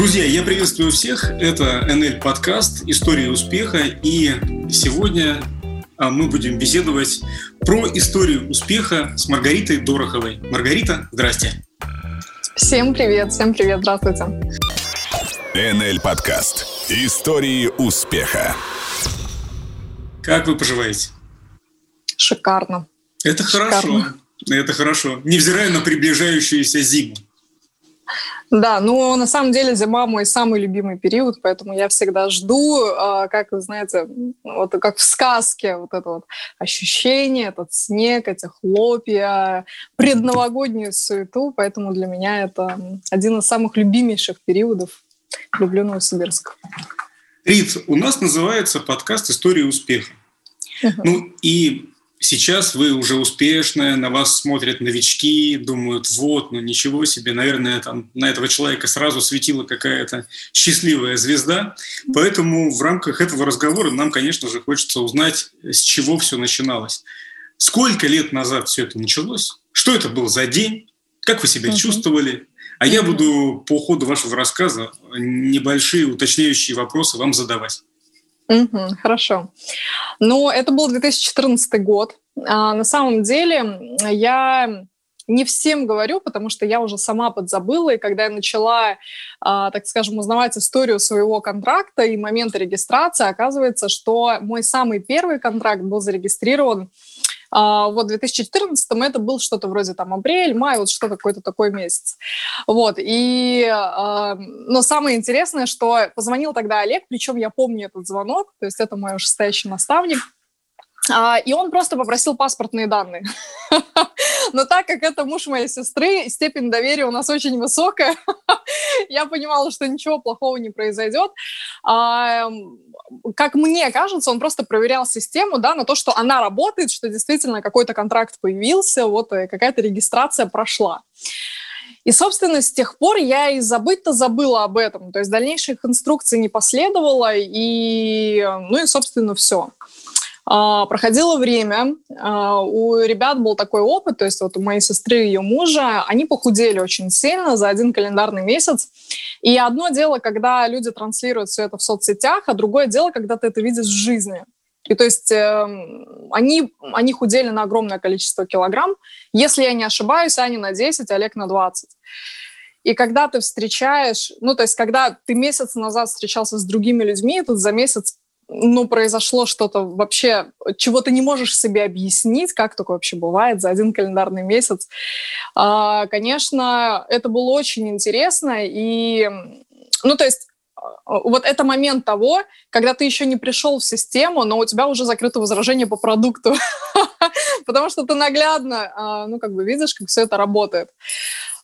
Друзья, я приветствую всех. Это НЛ подкаст «История успеха». И сегодня а, мы будем беседовать про историю успеха с Маргаритой Дороховой. Маргарита, здрасте. Всем привет, всем привет, здравствуйте. НЛ подкаст «Истории успеха». Как вы поживаете? Шикарно. Это хорошо. Шикарно. Это хорошо. Невзирая на приближающуюся зиму. Да, ну на самом деле зима мой самый любимый период, поэтому я всегда жду, а, как вы знаете, вот как в сказке, вот это вот ощущение, этот снег, эти хлопья, предновогоднюю суету, поэтому для меня это один из самых любимейших периодов. Люблю Новосибирск. Рит, у нас называется подкаст «История успеха». Ну и Сейчас вы уже успешная, на вас смотрят новички, думают, вот, ну ничего себе, наверное, там на этого человека сразу светила какая-то счастливая звезда. Поэтому в рамках этого разговора нам, конечно же, хочется узнать, с чего все начиналось. Сколько лет назад все это началось? Что это был за день? Как вы себя uh-huh. чувствовали? А я буду по ходу вашего рассказа небольшие уточняющие вопросы вам задавать. Угу, хорошо. Ну, это был 2014 год. А, на самом деле я не всем говорю, потому что я уже сама подзабыла, и когда я начала, а, так скажем, узнавать историю своего контракта и момента регистрации, оказывается, что мой самый первый контракт был зарегистрирован а, вот в 2014 это был что-то вроде там апрель, май, вот что-то какой-то такой месяц. Вот, и, а, но самое интересное, что позвонил тогда Олег, причем я помню этот звонок, то есть это мой шестающий наставник, а, и он просто попросил паспортные данные. Но так как это муж моей сестры, степень доверия у нас очень высокая, я понимала, что ничего плохого не произойдет. А, как мне кажется, он просто проверял систему да, на то, что она работает, что действительно какой-то контракт появился, вот э, какая-то регистрация прошла. И, собственно, с тех пор я и забыть-то забыла об этом. То есть дальнейших инструкций не последовало, и, ну и, собственно, все. А, проходило время, а, у ребят был такой опыт, то есть вот у моей сестры и ее мужа, они похудели очень сильно за один календарный месяц. И одно дело, когда люди транслируют все это в соцсетях, а другое дело, когда ты это видишь в жизни. И то есть э, они, они худели на огромное количество килограмм. Если я не ошибаюсь, они на 10, Олег на 20. И когда ты встречаешь, ну, то есть когда ты месяц назад встречался с другими людьми, тут за месяц ну, произошло что-то вообще, чего ты не можешь себе объяснить, как такое вообще бывает за один календарный месяц. А, конечно, это было очень интересно, и, ну, то есть а, вот это момент того, когда ты еще не пришел в систему, но у тебя уже закрыто возражение по продукту, потому что ты наглядно, а, ну, как бы видишь, как все это работает.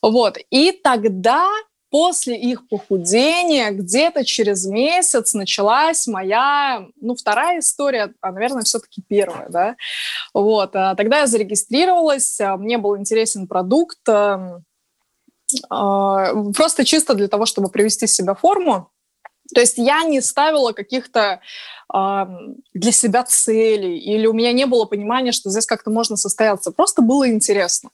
Вот. И тогда после их похудения где-то через месяц началась моя, ну, вторая история, а, наверное, все-таки первая, да. Вот, а, тогда я зарегистрировалась, а, мне был интересен продукт, а, просто чисто для того, чтобы привести себя в форму. То есть я не ставила каких-то для себя целей, или у меня не было понимания, что здесь как-то можно состояться. Просто было интересно.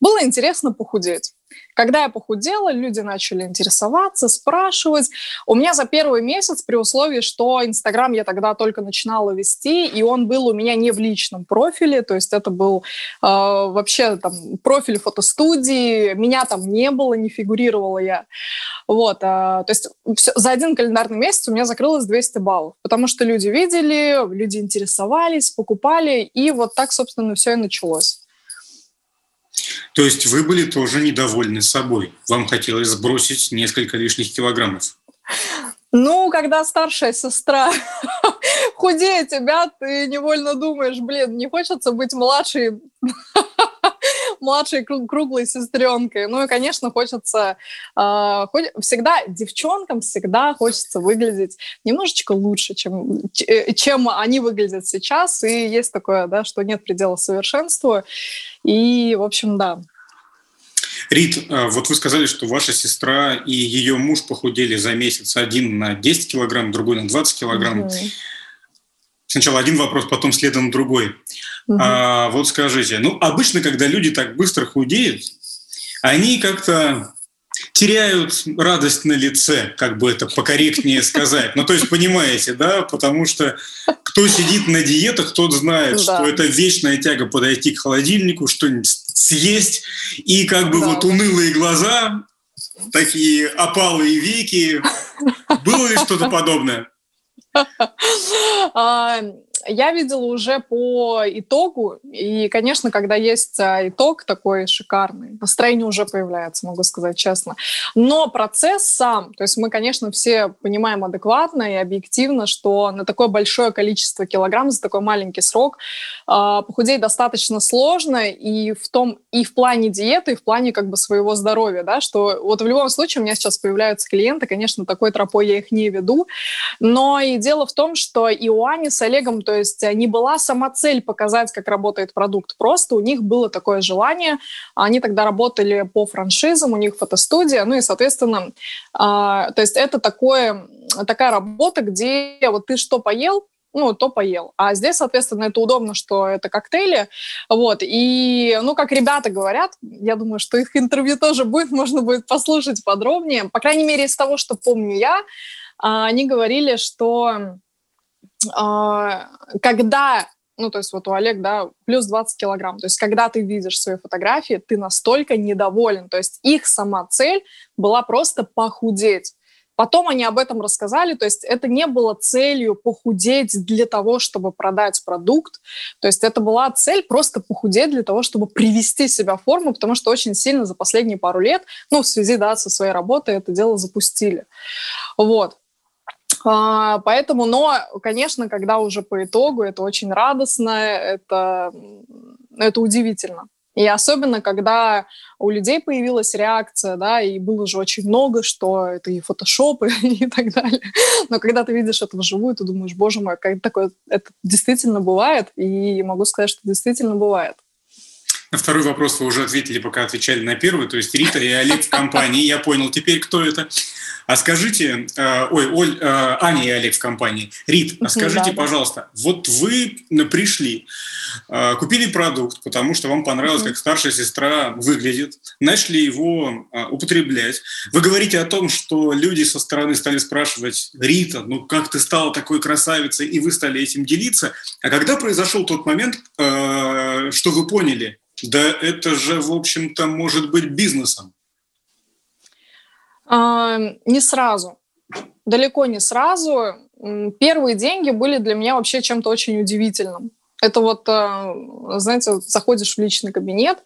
Было интересно похудеть. Когда я похудела, люди начали интересоваться, спрашивать. У меня за первый месяц, при условии, что Инстаграм я тогда только начинала вести, и он был у меня не в личном профиле, то есть это был э, вообще там профиль фотостудии, меня там не было, не фигурировала я. Вот, э, то есть все, за один календарный месяц у меня закрылось 200 баллов, потому что люди видели, люди интересовались, покупали, и вот так, собственно, все и началось. То есть вы были тоже недовольны собой. Вам хотелось сбросить несколько лишних килограммов. Ну, когда старшая сестра худее тебя, ты невольно думаешь, блин, не хочется быть младшей, младшей круглой сестренкой. Ну и, конечно, хочется э, всегда девчонкам всегда хочется выглядеть немножечко лучше, чем э, чем они выглядят сейчас. И есть такое, да, что нет предела совершенству. И, в общем, да. Рит, а, вот вы сказали, что ваша сестра и ее муж похудели за месяц. Один на 10 килограмм, другой на 20 килограмм. Угу. Сначала один вопрос, потом следом другой. Угу. А, вот скажите, ну, обычно, когда люди так быстро худеют, они как-то теряют радость на лице, как бы это покорректнее сказать. Ну, то есть, понимаете, да, потому что кто сидит на диетах, тот знает, да. что это вечная тяга подойти к холодильнику, что-нибудь съесть, и как бы да. вот унылые глаза, такие опалые веки. Было ли что-то подобное? А, я видела уже по итогу, и, конечно, когда есть а, итог такой шикарный, настроение уже появляется, могу сказать честно. Но процесс сам, то есть мы, конечно, все понимаем адекватно и объективно, что на такое большое количество килограмм за такой маленький срок э, похудеть достаточно сложно и в том, и в плане диеты, и в плане как бы своего здоровья, да, что вот в любом случае у меня сейчас появляются клиенты, конечно, такой тропой я их не веду, но и дело в том, что и у Ани с Олегом, то то есть э, не была сама цель показать, как работает продукт, просто у них было такое желание. Они тогда работали по франшизам, у них фотостудия, ну и, соответственно, а, то есть это такое, такая работа, где вот ты что поел, ну, то поел. А здесь, соответственно, это удобно, что это коктейли. Вот. И, ну, как ребята говорят, я думаю, что их интервью тоже будет, можно будет послушать подробнее. По крайней мере, из того, что помню я, а, они говорили, что когда ну, то есть вот у Олег, да, плюс 20 килограмм. То есть когда ты видишь свои фотографии, ты настолько недоволен. То есть их сама цель была просто похудеть. Потом они об этом рассказали, то есть это не было целью похудеть для того, чтобы продать продукт, то есть это была цель просто похудеть для того, чтобы привести себя в форму, потому что очень сильно за последние пару лет, ну, в связи, да, со своей работой это дело запустили. Вот. А, поэтому, но, конечно, когда уже по итогу, это очень радостно, это, это удивительно. И особенно, когда у людей появилась реакция, да, и было же очень много, что это и фотошоп, и, так далее. Но когда ты видишь это вживую, ты думаешь, боже мой, как такое, это действительно бывает, и могу сказать, что действительно бывает. На второй вопрос вы уже ответили, пока отвечали на первый, то есть Рита и Олег в компании. Я понял теперь, кто это. А скажите, э, ой, Оль, э, Аня и Олег в компании. Рит, а скажите, да, пожалуйста, вот вы пришли, э, купили продукт, потому что вам понравилось, как старшая сестра выглядит, начали его э, употреблять. Вы говорите о том, что люди со стороны стали спрашивать, Рита, ну как ты стала такой красавицей, и вы стали этим делиться. А когда произошел тот момент, э, что вы поняли, да это же, в общем-то, может быть бизнесом? А, не сразу. Далеко не сразу. Первые деньги были для меня вообще чем-то очень удивительным. Это вот, а, знаете, заходишь в личный кабинет,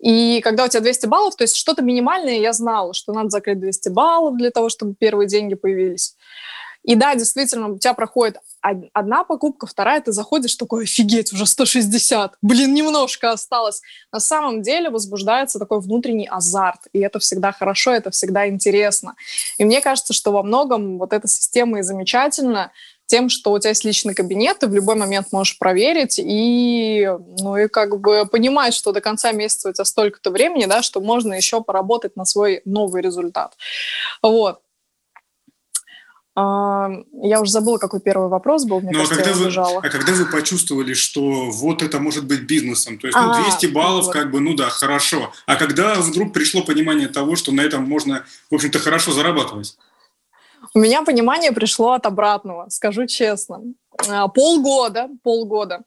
и когда у тебя 200 баллов, то есть что-то минимальное, я знала, что надо закрыть 200 баллов для того, чтобы первые деньги появились. И да, действительно, у тебя проходит одна покупка, вторая, ты заходишь, такой, офигеть, уже 160, блин, немножко осталось. На самом деле возбуждается такой внутренний азарт, и это всегда хорошо, это всегда интересно. И мне кажется, что во многом вот эта система и замечательна, тем, что у тебя есть личный кабинет, ты в любой момент можешь проверить и, ну, и как бы понимать, что до конца месяца у тебя столько-то времени, да, что можно еще поработать на свой новый результат. Вот. Я уже забыла, какой первый вопрос был, мне ну, кажется, а когда, я вы, а когда вы почувствовали, что вот это может быть бизнесом, то есть ну, 200 а, баллов, вот. как бы, ну да, хорошо. А когда вдруг пришло понимание того, что на этом можно, в общем-то, хорошо зарабатывать? У меня понимание пришло от обратного, скажу честно. А, полгода, полгода.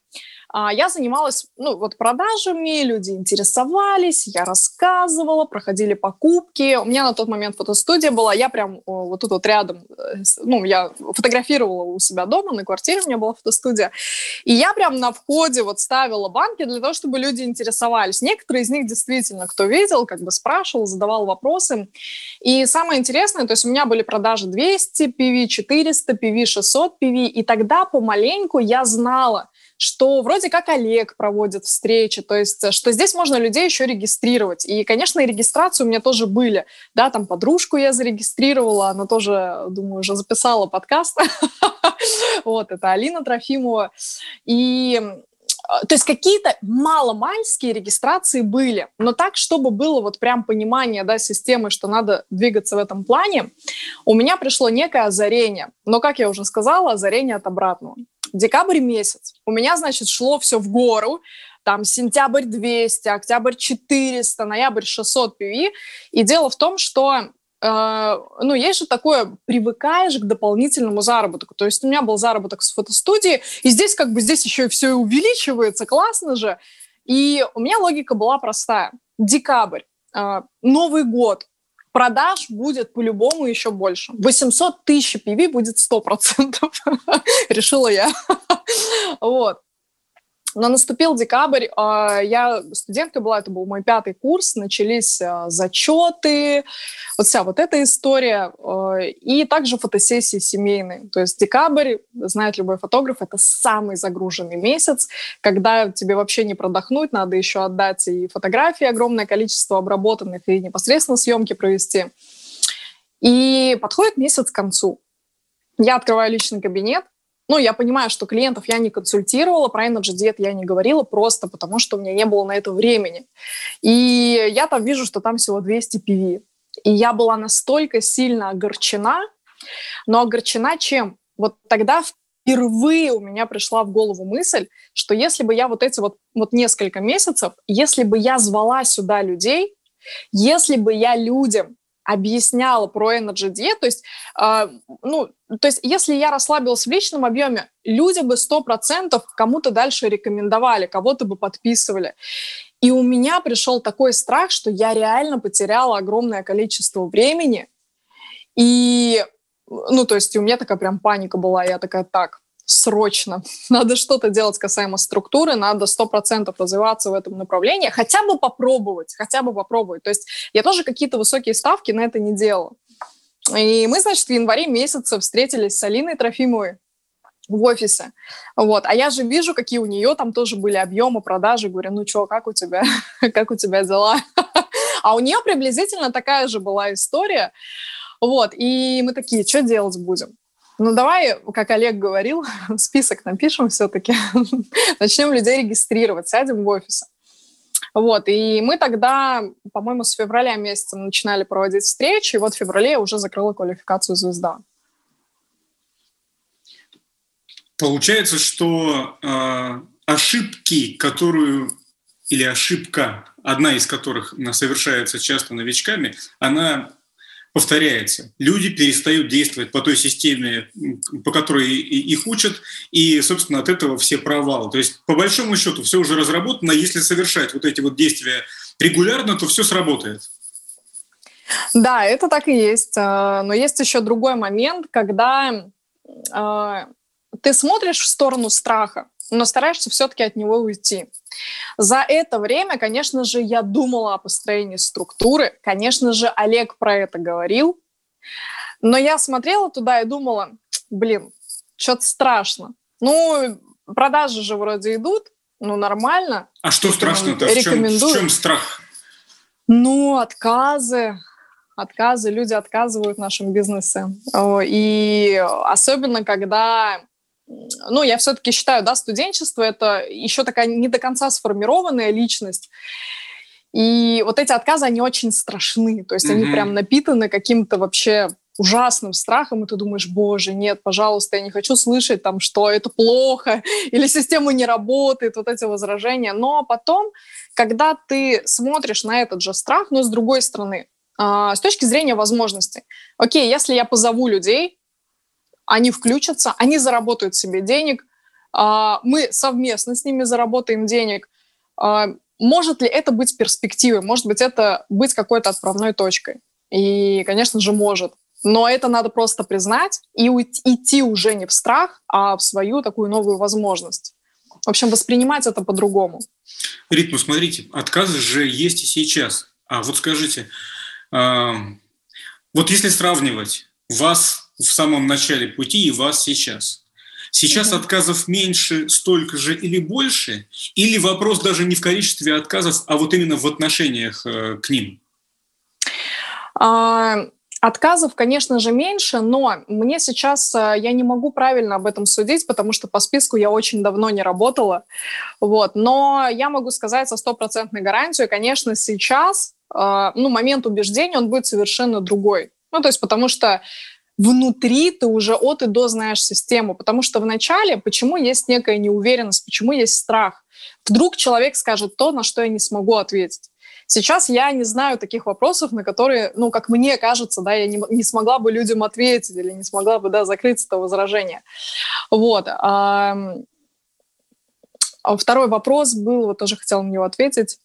А, я занималась, ну, вот продажами, люди интересовались, я рассказывала, проходили покупки. У меня на тот момент фотостудия была, я прям вот тут вот рядом, э, ну, я фотографировала у себя дома, на квартире у меня была фотостудия. И я прям на входе вот ставила банки для того, чтобы люди интересовались. Некоторые из них действительно, кто видел, как бы спрашивал, задавал вопросы. И самое интересное, то есть у меня были продажи 200 PV, 400 PV, 600 PV, и тогда помаленьку я знала, что вроде как Олег проводит встречи, то есть э, что здесь можно людей еще регистрировать. И, конечно, и регистрации у меня тоже были. Да, там подружку я зарегистрировала, она тоже, думаю, уже записала подкаст. Вот, это Алина Трофимова. И э, то есть какие-то маломальские регистрации были, но так, чтобы было вот прям понимание да, системы, что надо двигаться в этом плане, у меня пришло некое озарение. Но, как я уже сказала, озарение от обратного декабрь месяц. У меня, значит, шло все в гору. там сентябрь 200, октябрь 400, ноябрь 600 PV. И дело в том, что э, ну, есть же такое, привыкаешь к дополнительному заработку. То есть у меня был заработок с фотостудии, и здесь как бы здесь еще и все увеличивается, классно же. И у меня логика была простая. Декабрь, э, Новый год, продаж будет по-любому еще больше. 800 тысяч PV будет 100%, решила я. вот. Но наступил декабрь, а, я студенткой была, это был мой пятый курс, начались а, зачеты, вот вся вот эта история, а, и также фотосессии семейные. То есть декабрь, знает любой фотограф, это самый загруженный месяц, когда тебе вообще не продохнуть, надо еще отдать и фотографии огромное количество обработанных, и непосредственно съемки провести. И подходит месяц к концу. Я открываю личный кабинет, ну, я понимаю, что клиентов я не консультировала, про Energy Diet я не говорила просто потому, что у меня не было на это времени. И я там вижу, что там всего 200 PV. И я была настолько сильно огорчена, но огорчена чем? Вот тогда впервые у меня пришла в голову мысль, что если бы я вот эти вот, вот несколько месяцев, если бы я звала сюда людей, если бы я людям объясняла про Energy Diet, то есть, э, ну, то есть, если я расслабилась в личном объеме, люди бы сто процентов кому-то дальше рекомендовали, кого-то бы подписывали. И у меня пришел такой страх, что я реально потеряла огромное количество времени. И, ну, то есть у меня такая прям паника была. Я такая, так, срочно. Надо что-то делать касаемо структуры, надо сто процентов развиваться в этом направлении, хотя бы попробовать, хотя бы попробовать. То есть я тоже какие-то высокие ставки на это не делала. И мы, значит, в январе месяце встретились с Алиной Трофимовой в офисе. Вот. А я же вижу, какие у нее там тоже были объемы продажи. Говорю, ну что, как у тебя, как у тебя дела? А у нее приблизительно такая же была история. Вот. И мы такие, что делать будем? Ну, давай, как Олег говорил, список напишем все-таки. Начнем людей регистрировать, сядем в офис. Вот, и мы тогда, по-моему, с февраля месяца начинали проводить встречи, и вот в феврале я уже закрыла квалификацию звезда. Получается, что э, ошибки, которую или ошибка, одна из которых совершается часто новичками, она повторяется. Люди перестают действовать по той системе, по которой их учат, и, собственно, от этого все провалы. То есть, по большому счету, все уже разработано. Если совершать вот эти вот действия регулярно, то все сработает. Да, это так и есть. А, но есть еще другой момент, когда а, ты смотришь в сторону страха, но стараешься все-таки от него уйти. За это время, конечно же, я думала о построении структуры, конечно же, Олег про это говорил, но я смотрела туда и думала, блин, что-то страшно. Ну, продажи же вроде идут, ну, нормально. А что страшно-то? В чем, в чем страх? Ну, отказы, отказы, люди отказывают в нашем бизнесе. И особенно, когда ну, я все-таки считаю, да, студенчество – это еще такая не до конца сформированная личность. И вот эти отказы, они очень страшны. То есть mm-hmm. они прям напитаны каким-то вообще ужасным страхом, и ты думаешь, боже, нет, пожалуйста, я не хочу слышать там, что это плохо, или система не работает, вот эти возражения. Но потом, когда ты смотришь на этот же страх, но с другой стороны, э, с точки зрения возможностей, окей, если я позову людей, они включатся, они заработают себе денег, а, мы совместно с ними заработаем денег. А, может ли это быть перспективой? Может быть, это быть какой-то отправной точкой? И, конечно же, может. Но это надо просто признать и идти уже не в страх, а в свою такую новую возможность. В общем, воспринимать это по-другому. Ритм, смотрите, отказы же есть и сейчас. А вот скажите, вот если сравнивать вас в самом начале пути и вас сейчас. Сейчас отказов меньше, столько же или больше? Или вопрос даже не в количестве отказов, а вот именно в отношениях э, к ним? А, отказов, конечно же, меньше, но мне сейчас э, я не могу правильно об этом судить, потому что по списку я очень давно не работала. Вот. Но я могу сказать со стопроцентной гарантией, конечно, сейчас э, ну, момент убеждения, он будет совершенно другой. Ну, то есть потому что внутри ты уже от и до знаешь систему. Потому что в начале почему есть некая неуверенность, почему есть страх? Вдруг человек скажет то, на что я не смогу ответить. Сейчас я не знаю таких вопросов, на которые, ну, как мне кажется, да, я не, не смогла бы людям ответить или не смогла бы, да, закрыть это возражение. Вот. А второй вопрос был, вот тоже хотела на него ответить.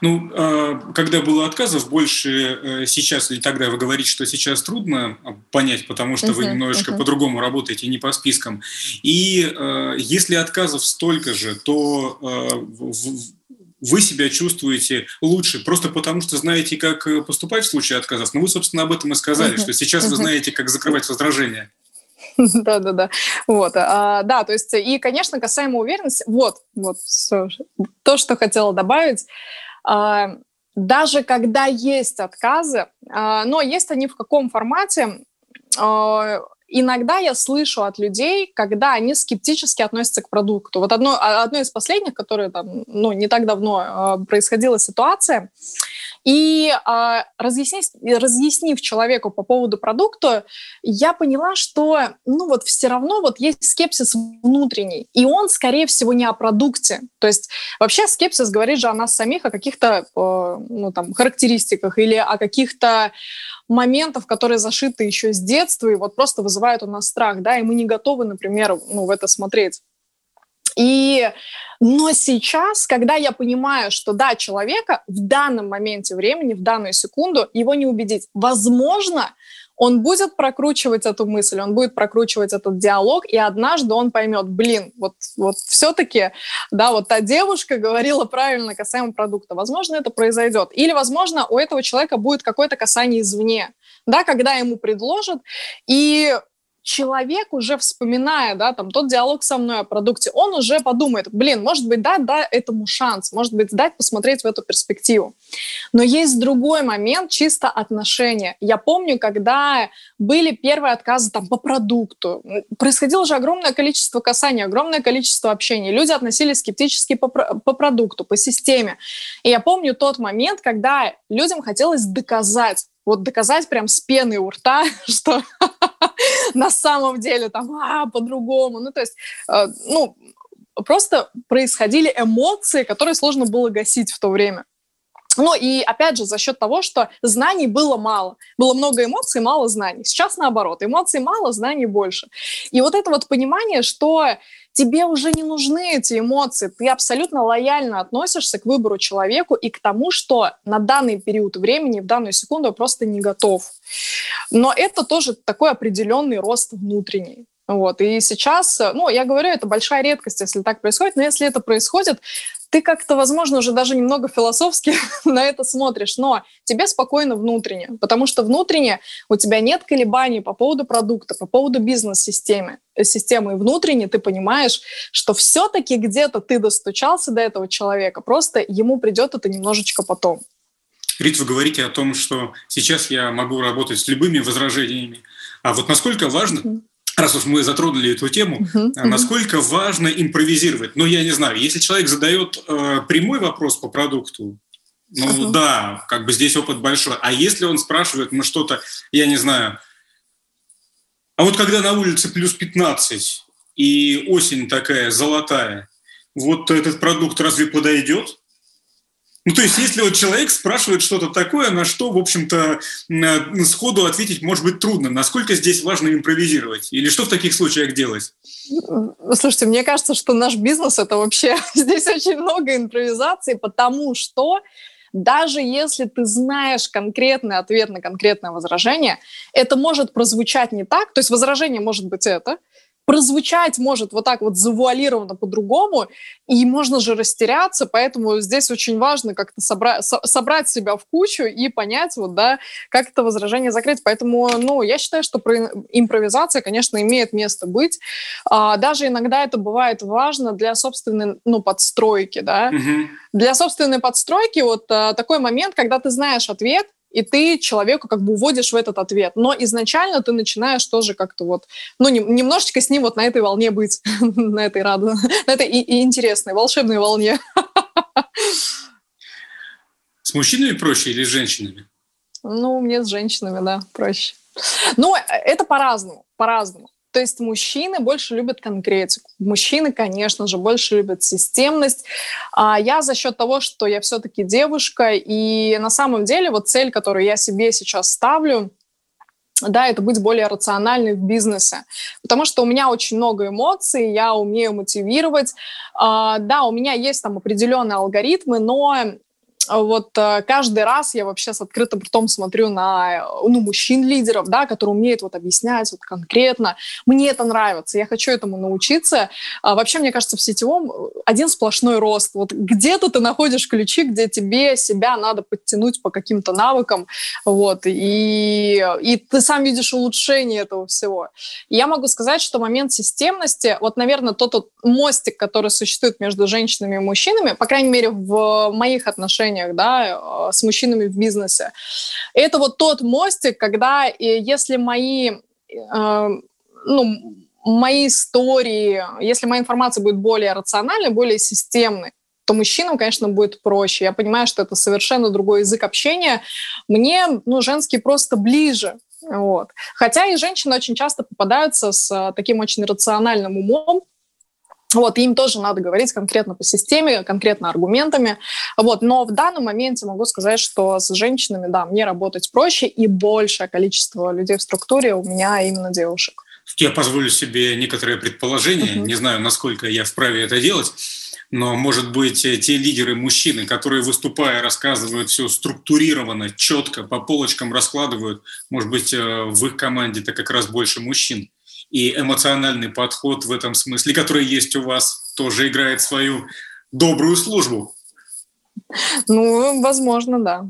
Ну, а, когда было отказов больше э, сейчас или тогда вы говорите, что сейчас трудно понять, потому что uh-huh, вы немножечко uh-huh. по-другому работаете, не по спискам. И э, если отказов столько же, то э, вы себя чувствуете лучше, просто потому что знаете, как поступать в случае отказов. Ну, вы, собственно, об этом и сказали, uh-huh. что сейчас uh-huh. вы знаете, как закрывать возражения. Да, да, да. Вот, а, да, то есть, и, конечно, касаемо уверенности, вот, вот, то, что хотела добавить, а, даже когда есть отказы, а, но есть они в каком формате, иногда я слышу от людей, когда они скептически относятся к продукту. Вот одно, одно из последних, которое там, ну, не так давно происходила ситуация, и э, разъяснив, разъяснив человеку по поводу продукта, я поняла, что ну вот все равно вот есть скепсис внутренний, и он, скорее всего, не о продукте. То есть вообще скепсис говорит же о нас самих, о каких-то э, ну, там, характеристиках или о каких-то моментах, которые зашиты еще с детства и вот просто вызывают у нас страх, да, и мы не готовы, например, ну, в это смотреть. И, но сейчас, когда я понимаю, что да, человека в данном моменте времени, в данную секунду его не убедить, возможно, он будет прокручивать эту мысль, он будет прокручивать этот диалог, и однажды он поймет, блин, вот, вот все-таки, да, вот та девушка говорила правильно касаемо продукта. Возможно, это произойдет. Или, возможно, у этого человека будет какое-то касание извне, да, когда ему предложат, и человек уже вспоминая, да, там, тот диалог со мной о продукте, он уже подумает, блин, может быть, дать, да, этому шанс, может быть, дать посмотреть в эту перспективу. Но есть другой момент, чисто отношения. Я помню, когда были первые отказы там по продукту, происходило же огромное количество касаний, огромное количество общения. Люди относились скептически по, по продукту, по системе. И я помню тот момент, когда людям хотелось доказать, вот доказать прям с пеной у рта, что на самом деле там а, по-другому. Ну, то есть, э, ну, просто происходили эмоции, которые сложно было гасить в то время. Ну и опять же за счет того, что знаний было мало. Было много эмоций, мало знаний. Сейчас наоборот. Эмоций мало, знаний больше. И вот это вот понимание, что тебе уже не нужны эти эмоции, ты абсолютно лояльно относишься к выбору человеку и к тому, что на данный период времени, в данную секунду просто не готов. Но это тоже такой определенный рост внутренний. Вот. И сейчас, ну, я говорю, это большая редкость, если так происходит, но если это происходит, ты как-то, возможно, уже даже немного философски на это смотришь, но тебе спокойно внутренне, потому что внутренне у тебя нет колебаний по поводу продукта, по поводу бизнес-системы. Э, системы. И внутренне ты понимаешь, что все-таки где-то ты достучался до этого человека, просто ему придет это немножечко потом. Рит, вы говорите о том, что сейчас я могу работать с любыми возражениями. А вот насколько важно, раз уж мы затронули эту тему, uh-huh, uh-huh. насколько важно импровизировать. Ну, я не знаю, если человек задает э, прямой вопрос по продукту, ну uh-huh. да, как бы здесь опыт большой. А если он спрашивает, ну что-то, я не знаю, а вот когда на улице плюс 15 и осень такая золотая, вот этот продукт разве подойдет? Ну, то есть, если вот человек спрашивает что-то такое, на что, в общем-то, сходу ответить может быть трудно, насколько здесь важно импровизировать? Или что в таких случаях делать? Слушайте, мне кажется, что наш бизнес – это вообще... Здесь очень много импровизации, потому что даже если ты знаешь конкретный ответ на конкретное возражение, это может прозвучать не так, то есть возражение может быть это – прозвучать может вот так вот завуалированно по-другому, и можно же растеряться, поэтому здесь очень важно как-то собра- со- собрать себя в кучу и понять, вот, да, как это возражение закрыть. Поэтому, ну, я считаю, что про импровизация, конечно, имеет место быть. А, даже иногда это бывает важно для собственной, ну, подстройки, да. Mm-hmm. Для собственной подстройки вот а, такой момент, когда ты знаешь ответ, и ты человеку как бы уводишь в этот ответ. Но изначально ты начинаешь тоже как-то вот, ну, не, немножечко с ним вот на этой волне быть, на этой радостной, на этой и, и интересной, волшебной волне. С мужчинами проще или с женщинами? Ну, мне с женщинами, да, проще. Ну, это по-разному, по-разному. То есть мужчины больше любят конкретику. Мужчины, конечно же, больше любят системность. А я за счет того, что я все-таки девушка, и на самом деле вот цель, которую я себе сейчас ставлю, да, это быть более рациональной в бизнесе. Потому что у меня очень много эмоций, я умею мотивировать. А, да, у меня есть там определенные алгоритмы, но вот э, каждый раз я вообще с открытым ртом смотрю на ну, мужчин-лидеров, да, которые умеют вот объяснять вот конкретно. Мне это нравится, я хочу этому научиться. А вообще, мне кажется, в сетевом э, один сплошной рост. Вот где-то ты находишь ключи, где тебе себя надо подтянуть по каким-то навыкам, вот, и, и ты сам видишь улучшение этого всего. Я могу сказать, что момент системности, вот, наверное, тот, тот мостик, который существует между женщинами и мужчинами, по крайней мере, в моих отношениях, отношениях, да, э, с мужчинами в бизнесе. Это вот тот мостик, когда если мои, э, ну, мои истории, если моя информация будет более рациональной, более системной, то мужчинам, конечно, будет проще. Я понимаю, что это совершенно другой язык общения. Мне, ну, женский просто ближе. Вот. Хотя и женщины очень часто попадаются с э, таким очень рациональным умом, вот, им тоже надо говорить конкретно по системе, конкретно аргументами. Вот, но в данном моменте могу сказать, что с женщинами, да, мне работать проще, и большее количество людей в структуре у меня именно девушек. Я позволю себе некоторые предположения, uh-huh. не знаю, насколько я вправе это делать, но, может быть, те лидеры мужчины, которые, выступая, рассказывают все структурированно, четко, по полочкам раскладывают, может быть, э, в их команде это как раз больше мужчин и эмоциональный подход в этом смысле, который есть у вас, тоже играет свою добрую службу. Ну, возможно, да.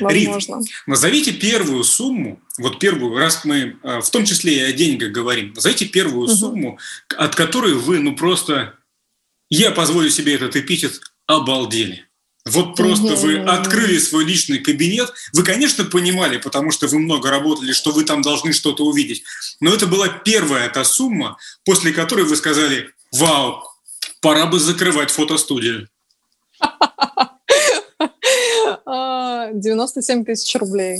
Возможно. Рит, назовите первую сумму, вот первую, раз мы э, в том числе и о деньгах говорим, назовите первую угу. сумму, от которой вы, ну просто, я позволю себе этот эпитет, обалдели. Вот просто вы открыли свой личный кабинет. Вы, конечно, понимали, потому что вы много работали, что вы там должны что-то увидеть. Но это была первая та сумма, после которой вы сказали, вау, пора бы закрывать фотостудию. 97 тысяч рублей.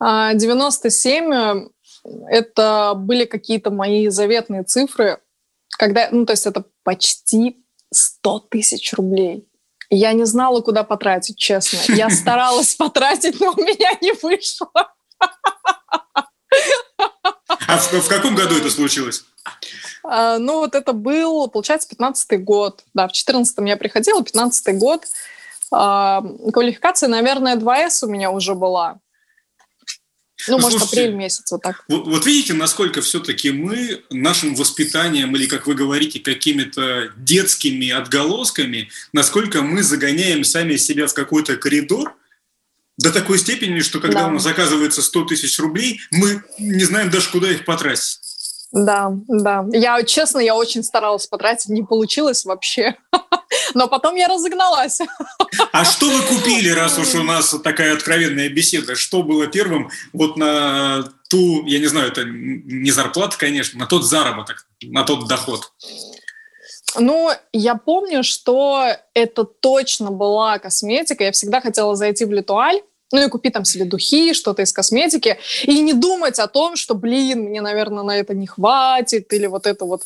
97 а, – это были какие-то мои заветные цифры, когда, ну, то есть это почти 100 тысяч рублей. Я не знала, куда потратить, честно. Я старалась потратить, но у меня не вышло. А в, в каком году это случилось? А, ну, вот это был, получается, 15-й год. Да, в 14-м я приходила, 15-й год. А, квалификация, наверное, 2С у меня уже была. Ну, может, Слушайте, апрель месяц, вот так. Вот, вот видите, насколько все-таки мы нашим воспитанием или, как вы говорите, какими-то детскими отголосками, насколько мы загоняем сами себя в какой-то коридор, до такой степени, что когда да. у нас заказывается 100 тысяч рублей, мы не знаем даже, куда их потратить. Да, да. Я, честно, я очень старалась потратить, не получилось вообще. Но потом я разогналась. А что вы купили, раз уж у нас такая откровенная беседа? Что было первым вот на ту, я не знаю, это не зарплата, конечно, на тот заработок, на тот доход? Ну, я помню, что это точно была косметика. Я всегда хотела зайти в Литуаль, ну и купить там себе духи, что-то из косметики, и не думать о том, что, блин, мне, наверное, на это не хватит, или вот это вот.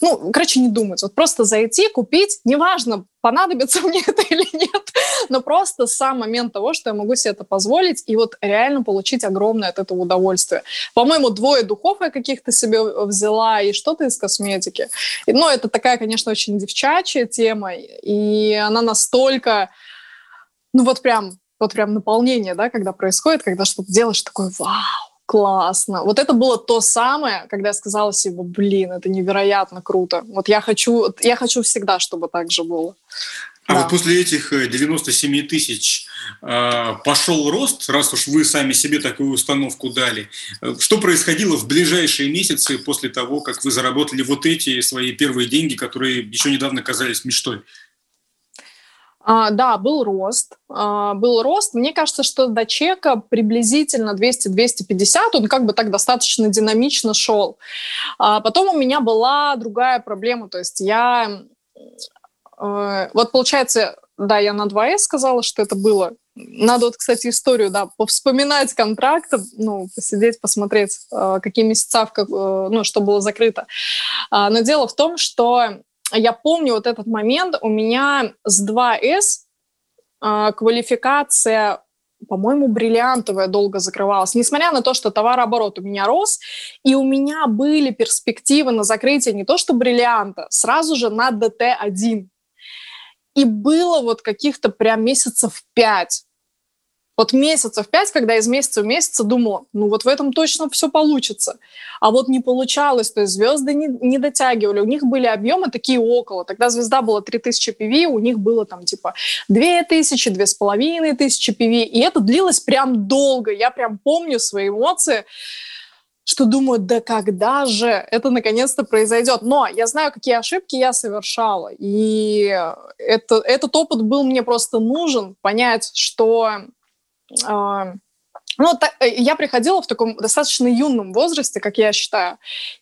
Ну, короче, не думать. Вот просто зайти, купить, неважно, понадобится мне это или нет, но просто сам момент того, что я могу себе это позволить, и вот реально получить огромное от этого удовольствие. По-моему, двое духов я каких-то себе взяла, и что-то из косметики. И, ну, это такая, конечно, очень девчачья тема, и она настолько, ну вот прям вот прям наполнение, да, когда происходит, когда что-то делаешь, такой, вау, классно. Вот это было то самое, когда я сказала себе, блин, это невероятно круто. Вот я хочу, я хочу всегда, чтобы так же было. А да. вот после этих 97 э, тысяч э, пошел рост, раз уж вы сами себе такую установку дали. Э, что происходило в ближайшие месяцы после того, как вы заработали вот эти свои первые деньги, которые еще недавно казались мечтой? А, да, был рост. А, был рост. Мне кажется, что до чека приблизительно 200-250, он как бы так достаточно динамично шел. А потом у меня была другая проблема. То есть я... Э, вот получается, да, я на 2С сказала, что это было. надо вот, кстати, историю, да, повспоминать контракт, ну, посидеть, посмотреть, э, какие месяца, как, э, ну, что было закрыто. А, но дело в том, что я помню вот этот момент, у меня с 2С а, квалификация по-моему, бриллиантовая долго закрывалась. Несмотря на то, что товарооборот у меня рос, и у меня были перспективы на закрытие не то что бриллианта, сразу же на ДТ-1. И было вот каких-то прям месяцев пять. Вот месяцев пять, когда из месяца в месяц думала, ну вот в этом точно все получится. А вот не получалось, то есть звезды не, не дотягивали, у них были объемы такие около. Тогда звезда была 3000 PV, у них было там типа 2000, 2500 PV, и это длилось прям долго. Я прям помню свои эмоции что думаю, да когда же это наконец-то произойдет. Но я знаю, какие ошибки я совершала. И это, этот опыт был мне просто нужен, понять, что... Э, ну, та, э, я приходила в таком достаточно юном возрасте, как я считаю,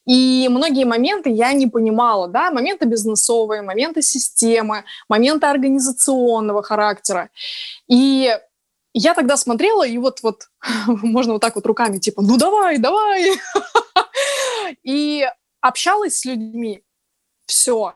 и многие моменты я не понимала, да, моменты бизнесовые, моменты системы, моменты организационного характера. И я тогда смотрела, и вот, вот можно вот так вот руками, типа, ну давай, давай. И общалась с людьми. Все.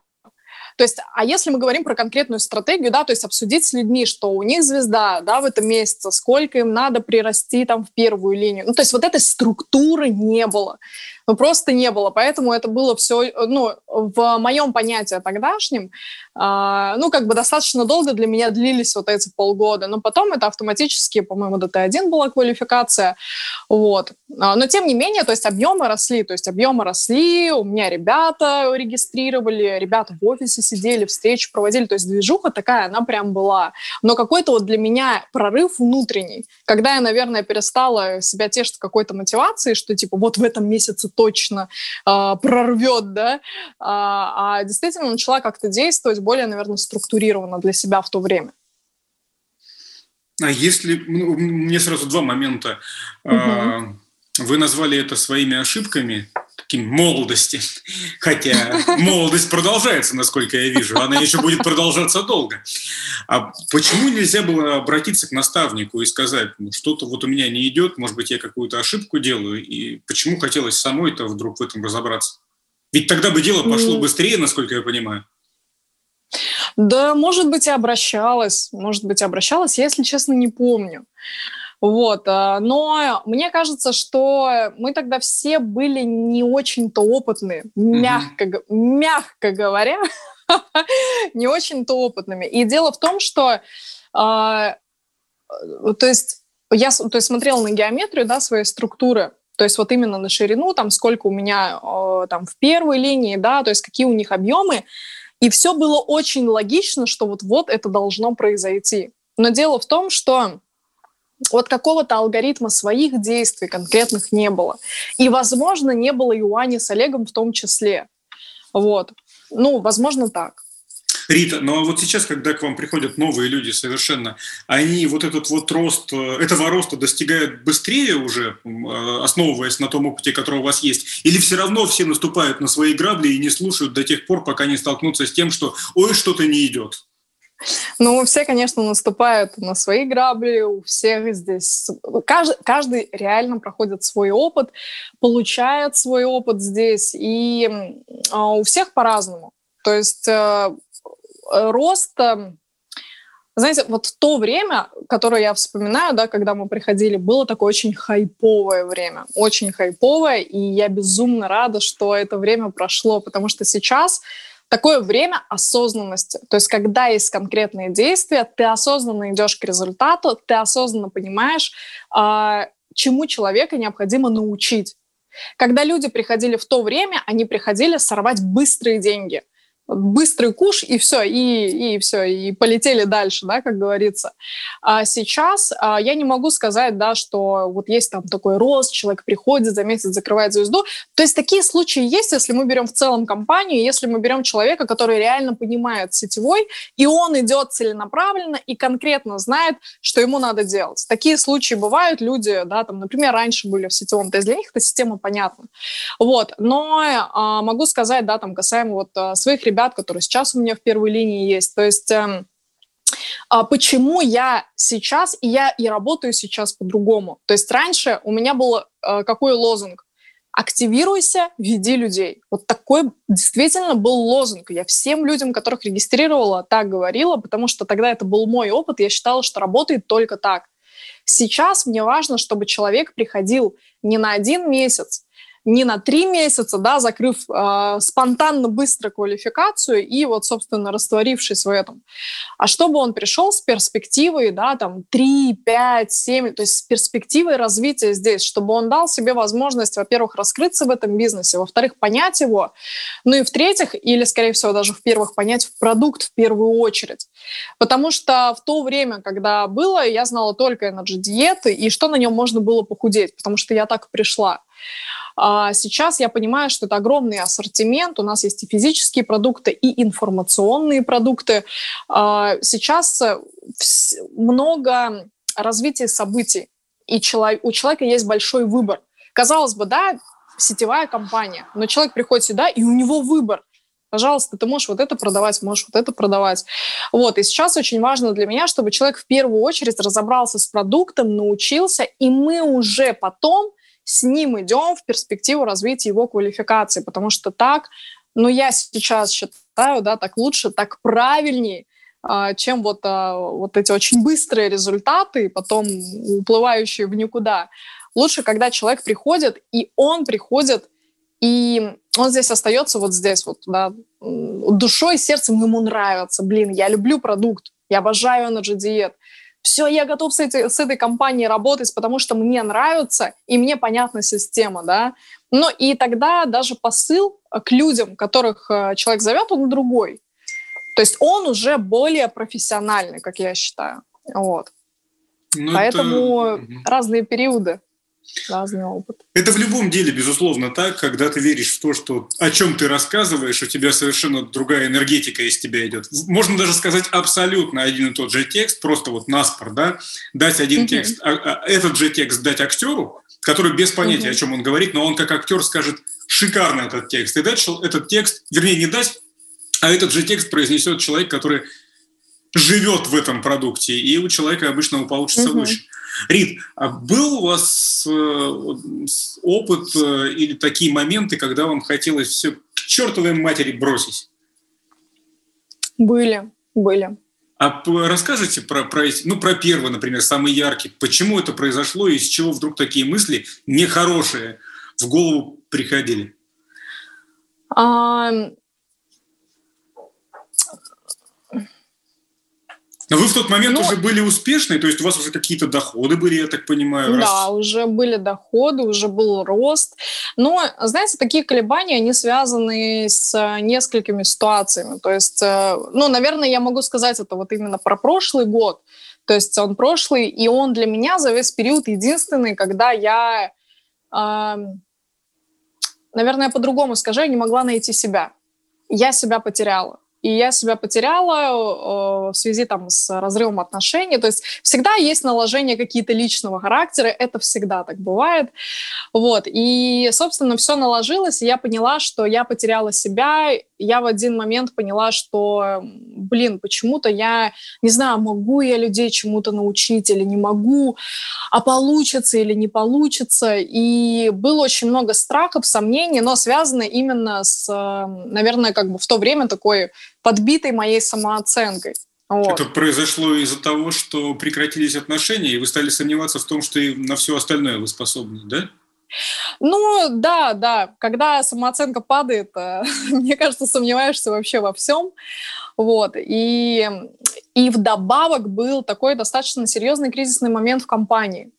То есть, а если мы говорим про конкретную стратегию, да, то есть обсудить с людьми, что у них звезда, да, в этом месяце, сколько им надо прирасти там в первую линию. Ну, то есть вот этой структуры не было ну, просто не было. Поэтому это было все, ну, в моем понятии тогдашнем, э, ну, как бы достаточно долго для меня длились вот эти полгода. Но потом это автоматически, по-моему, ДТ-1 была квалификация. Вот. А, но, тем не менее, то есть объемы росли, то есть объемы росли, у меня ребята регистрировали, ребята в офисе сидели, встречи проводили, то есть движуха такая, она прям была. Но какой-то вот для меня прорыв внутренний, когда я, наверное, перестала себя тешить какой-то мотивацией, что типа вот в этом месяце точно э, прорвет, да, а, а действительно начала как-то действовать более, наверное, структурированно для себя в то время. А если... Ну, мне сразу два момента. Угу. Вы назвали это своими ошибками, таким молодости. Хотя молодость продолжается, насколько я вижу. Она еще будет продолжаться долго. А почему нельзя было обратиться к наставнику и сказать, ну, что-то вот у меня не идет, может быть, я какую-то ошибку делаю, и почему хотелось самой-то вдруг в этом разобраться? Ведь тогда бы дело пошло быстрее, насколько я понимаю. Да, может быть, и обращалась. Может быть, обращалась. Я, если честно, не помню. Вот. А, но мне кажется, что мы тогда все были не очень-то опытные, мягко, mm-hmm. мягко говоря, не очень-то опытными. И дело в том, что а, то есть я то есть смотрела на геометрию да, своей структуры, то есть вот именно на ширину, там сколько у меня там в первой линии, да, то есть какие у них объемы, и все было очень логично, что вот вот это должно произойти. Но дело в том, что вот какого-то алгоритма своих действий конкретных не было. И, возможно, не было и у Ани с Олегом в том числе. Вот. Ну, возможно, так. Рита, ну а вот сейчас, когда к вам приходят новые люди совершенно, они вот этот вот рост, э, этого роста достигают быстрее уже, э, основываясь на том опыте, который у вас есть? Или все равно все наступают на свои грабли и не слушают до тех пор, пока не столкнутся с тем, что «ой, что-то не идет»? Ну, все, конечно, наступают на свои грабли, у всех здесь... Каждый, каждый реально проходит свой опыт, получает свой опыт здесь, и э, у всех по-разному. То есть э, рост... Э, знаете, вот то время, которое я вспоминаю, да, когда мы приходили, было такое очень хайповое время, очень хайповое, и я безумно рада, что это время прошло, потому что сейчас такое время осознанности. То есть, когда есть конкретные действия, ты осознанно идешь к результату, ты осознанно понимаешь, э, чему человека необходимо научить. Когда люди приходили в то время, они приходили сорвать быстрые деньги – быстрый куш, и все, и, и все, и полетели дальше, да, как говорится. А сейчас а, я не могу сказать, да, что вот есть там такой рост, человек приходит, за месяц закрывает звезду. То есть такие случаи есть, если мы берем в целом компанию, если мы берем человека, который реально понимает сетевой, и он идет целенаправленно и конкретно знает, что ему надо делать. Такие случаи бывают, люди, да, там, например, раньше были в сетевом, то есть для них эта система понятна. Вот, но а, могу сказать, да, там, касаемо вот а, своих ребят, ребят, которые сейчас у меня в первой линии есть. То есть эм, а почему я сейчас, и я и работаю сейчас по-другому. То есть раньше у меня был э, какой лозунг? активируйся, веди людей. Вот такой действительно был лозунг. Я всем людям, которых регистрировала, так говорила, потому что тогда это был мой опыт, я считала, что работает только так. Сейчас мне важно, чтобы человек приходил не на один месяц, не на три месяца, да, закрыв э, спонтанно быстро квалификацию и вот, собственно, растворившись в этом, а чтобы он пришел с перспективой, да, там, 3, 5, 7, то есть с перспективой развития здесь, чтобы он дал себе возможность, во-первых, раскрыться в этом бизнесе, во-вторых, понять его, ну и в-третьих, или, скорее всего, даже в-первых, понять продукт в первую очередь. Потому что в то время, когда было, я знала только Energy диеты и что на нем можно было похудеть, потому что я так пришла. А сейчас я понимаю, что это огромный ассортимент. У нас есть и физические продукты, и информационные продукты. А сейчас э, много развития событий, и у человека есть большой выбор. Казалось бы, да, сетевая компания, но человек приходит сюда, и у него выбор. Пожалуйста, ты можешь вот это продавать, можешь вот это продавать. Вот, и сейчас очень важно для меня, чтобы человек в первую очередь разобрался с продуктом, научился, и мы уже потом с ним идем в перспективу развития его квалификации, потому что так, ну, я сейчас считаю, да, так лучше, так правильнее, а, чем вот, а, вот эти очень быстрые результаты, потом уплывающие в никуда. Лучше, когда человек приходит, и он приходит, и он здесь остается вот здесь, вот, да, душой, сердцем ему нравится. Блин, я люблю продукт, я обожаю Energy Diet все, я готов с, этой, с этой компанией работать, потому что мне нравится и мне понятна система, да. Ну и тогда даже посыл к людям, которых э, человек зовет, он другой. То есть он уже более профессиональный, как я считаю. Вот. Ну, Поэтому это... разные периоды разный опыт. Это в любом деле, безусловно, так, когда ты веришь в то, что о чем ты рассказываешь, у тебя совершенно другая энергетика из тебя идет. Можно даже сказать абсолютно один и тот же текст, просто вот наспор, да, дать один mm-hmm. текст, а, а, этот же текст дать актеру, который без понятия, mm-hmm. о чем он говорит, но он как актер скажет шикарно этот текст. И дать этот текст, вернее, не дать, а этот же текст произнесет человек, который живет в этом продукте, и у человека обычно получится mm-hmm. выше. Рит, а был у вас э, опыт э, или такие моменты, когда вам хотелось все к чертовой матери бросить? Были, были. А расскажите про, про, ну, про первый, например, самый яркий. Почему это произошло и из чего вдруг такие мысли нехорошие в голову приходили? А, Но вы в тот момент ну, уже были успешны, то есть у вас уже какие-то доходы были, я так понимаю. Да, раз... уже были доходы, уже был рост. Но, знаете, такие колебания, они связаны с несколькими ситуациями. То есть, э, ну, наверное, я могу сказать это вот именно про прошлый год. То есть он прошлый, и он для меня за весь период единственный, когда я, э, наверное, по-другому скажу, я не могла найти себя. Я себя потеряла и я себя потеряла э, в связи там с разрывом отношений. То есть всегда есть наложение какие-то личного характера, это всегда так бывает. Вот. И, собственно, все наложилось, и я поняла, что я потеряла себя. Я в один момент поняла, что, блин, почему-то я, не знаю, могу я людей чему-то научить или не могу, а получится или не получится. И было очень много страхов, сомнений, но связано именно с, э, наверное, как бы в то время такой подбитой моей самооценкой. Вот. Это произошло из-за того, что прекратились отношения, и вы стали сомневаться в том, что и на все остальное вы способны, да? Ну, да, да. Когда самооценка падает, э, мне кажется, сомневаешься вообще во всем. Вот. И, и вдобавок был такой достаточно серьезный кризисный момент в компании.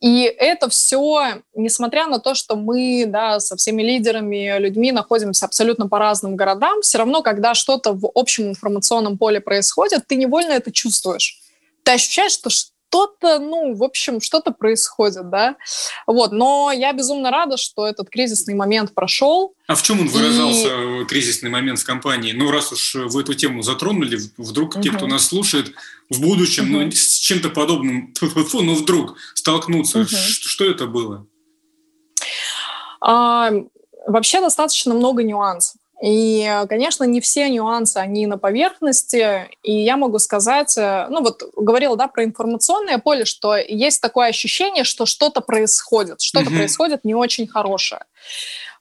И это все, несмотря на то, что мы да, со всеми лидерами, людьми находимся абсолютно по разным городам, все равно, когда что-то в общем информационном поле происходит, ты невольно это чувствуешь. Ты ощущаешь, что что-то, ну, в общем, что-то происходит, да. Вот, но я безумно рада, что этот кризисный момент прошел. А в чем он выражался, и... Э, кризисный момент в компании? Ну, раз уж вы эту тему затронули, вдруг угу. те, кто нас слушает, в будущем, угу. ну, с чем-то подобным, ну, вдруг столкнуться. Угу. Что это было? А, вообще достаточно много нюансов. И, конечно, не все нюансы, они на поверхности. И я могу сказать, э, ну вот говорила, да, про информационное поле, что есть такое ощущение, что что-то происходит, что-то mm-hmm. происходит не очень хорошее.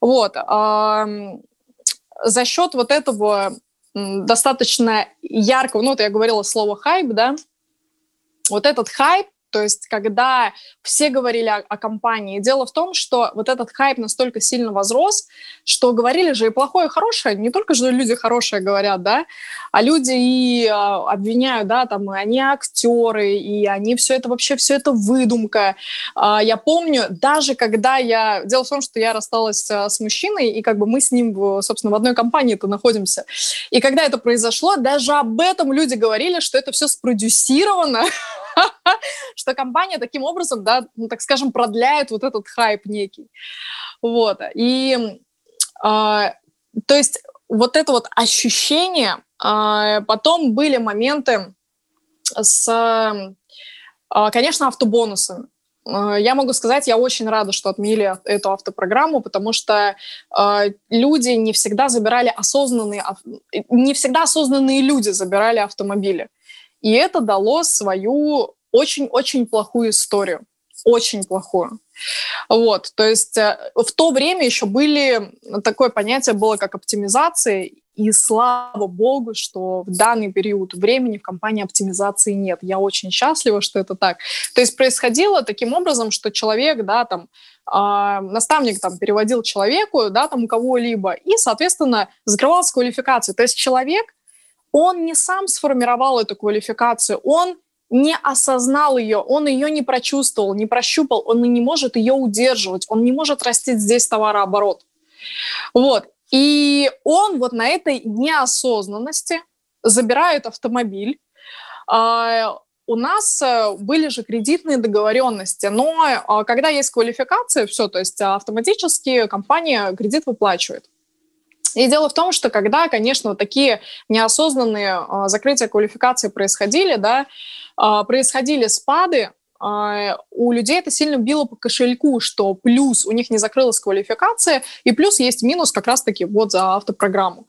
Вот. За счет вот этого достаточно яркого, ну вот я говорила слово хайп, да, вот этот хайп, то есть, когда все говорили о, о компании, дело в том, что вот этот хайп настолько сильно возрос, что говорили же и плохое, и хорошее, не только же люди хорошие говорят, да, а люди и а, обвиняют, да, там, и они актеры, и они все это вообще, все это выдумка. А, я помню, даже когда я... Дело в том, что я рассталась а, с мужчиной, и как бы мы с ним, собственно, в одной компании-то находимся. И когда это произошло, даже об этом люди говорили, что это все спродюсировано, что компания таким образом, да, ну, так скажем, продляет вот этот хайп некий. Вот. И э, то есть вот это вот ощущение, э, потом были моменты с, э, конечно, автобонусами. Я могу сказать, я очень рада, что отменили эту автопрограмму, потому что э, люди не всегда забирали осознанные, не всегда осознанные люди забирали автомобили. И это дало свою очень-очень плохую историю. Очень плохую. Вот, то есть э, в то время еще были, такое понятие было как оптимизация, и слава богу, что в данный период времени в компании оптимизации нет. Я очень счастлива, что это так. То есть происходило таким образом, что человек, да, там, э, наставник там переводил человеку, да, там, кого-либо, и, соответственно, закрывалась квалификация. То есть человек, он не сам сформировал эту квалификацию, он не осознал ее, он ее не прочувствовал, не прощупал, он не может ее удерживать, он не может растить здесь товарооборот. Вот. И он вот на этой неосознанности забирает автомобиль. А, у нас э, были же кредитные договоренности, но а, когда есть квалификация, все, то есть автоматически компания кредит выплачивает. И дело в том, что когда, конечно, вот такие неосознанные э, закрытия квалификации происходили, да, э, происходили спады, э, у людей это сильно било по кошельку, что плюс у них не закрылась квалификация, и плюс есть минус как раз-таки вот за автопрограмму.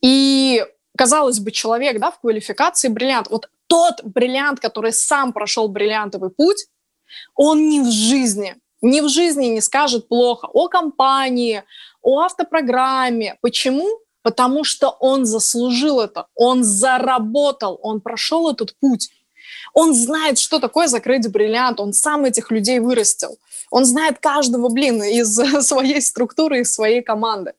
И казалось бы, человек да, в квалификации бриллиант. Вот тот бриллиант, который сам прошел бриллиантовый путь, он ни в жизни, ни в жизни не скажет плохо о компании, о автопрограмме. Почему? Потому что он заслужил это, он заработал, он прошел этот путь. Он знает, что такое закрыть бриллиант, он сам этих людей вырастил. Он знает каждого, блин, из своей структуры, из своей команды.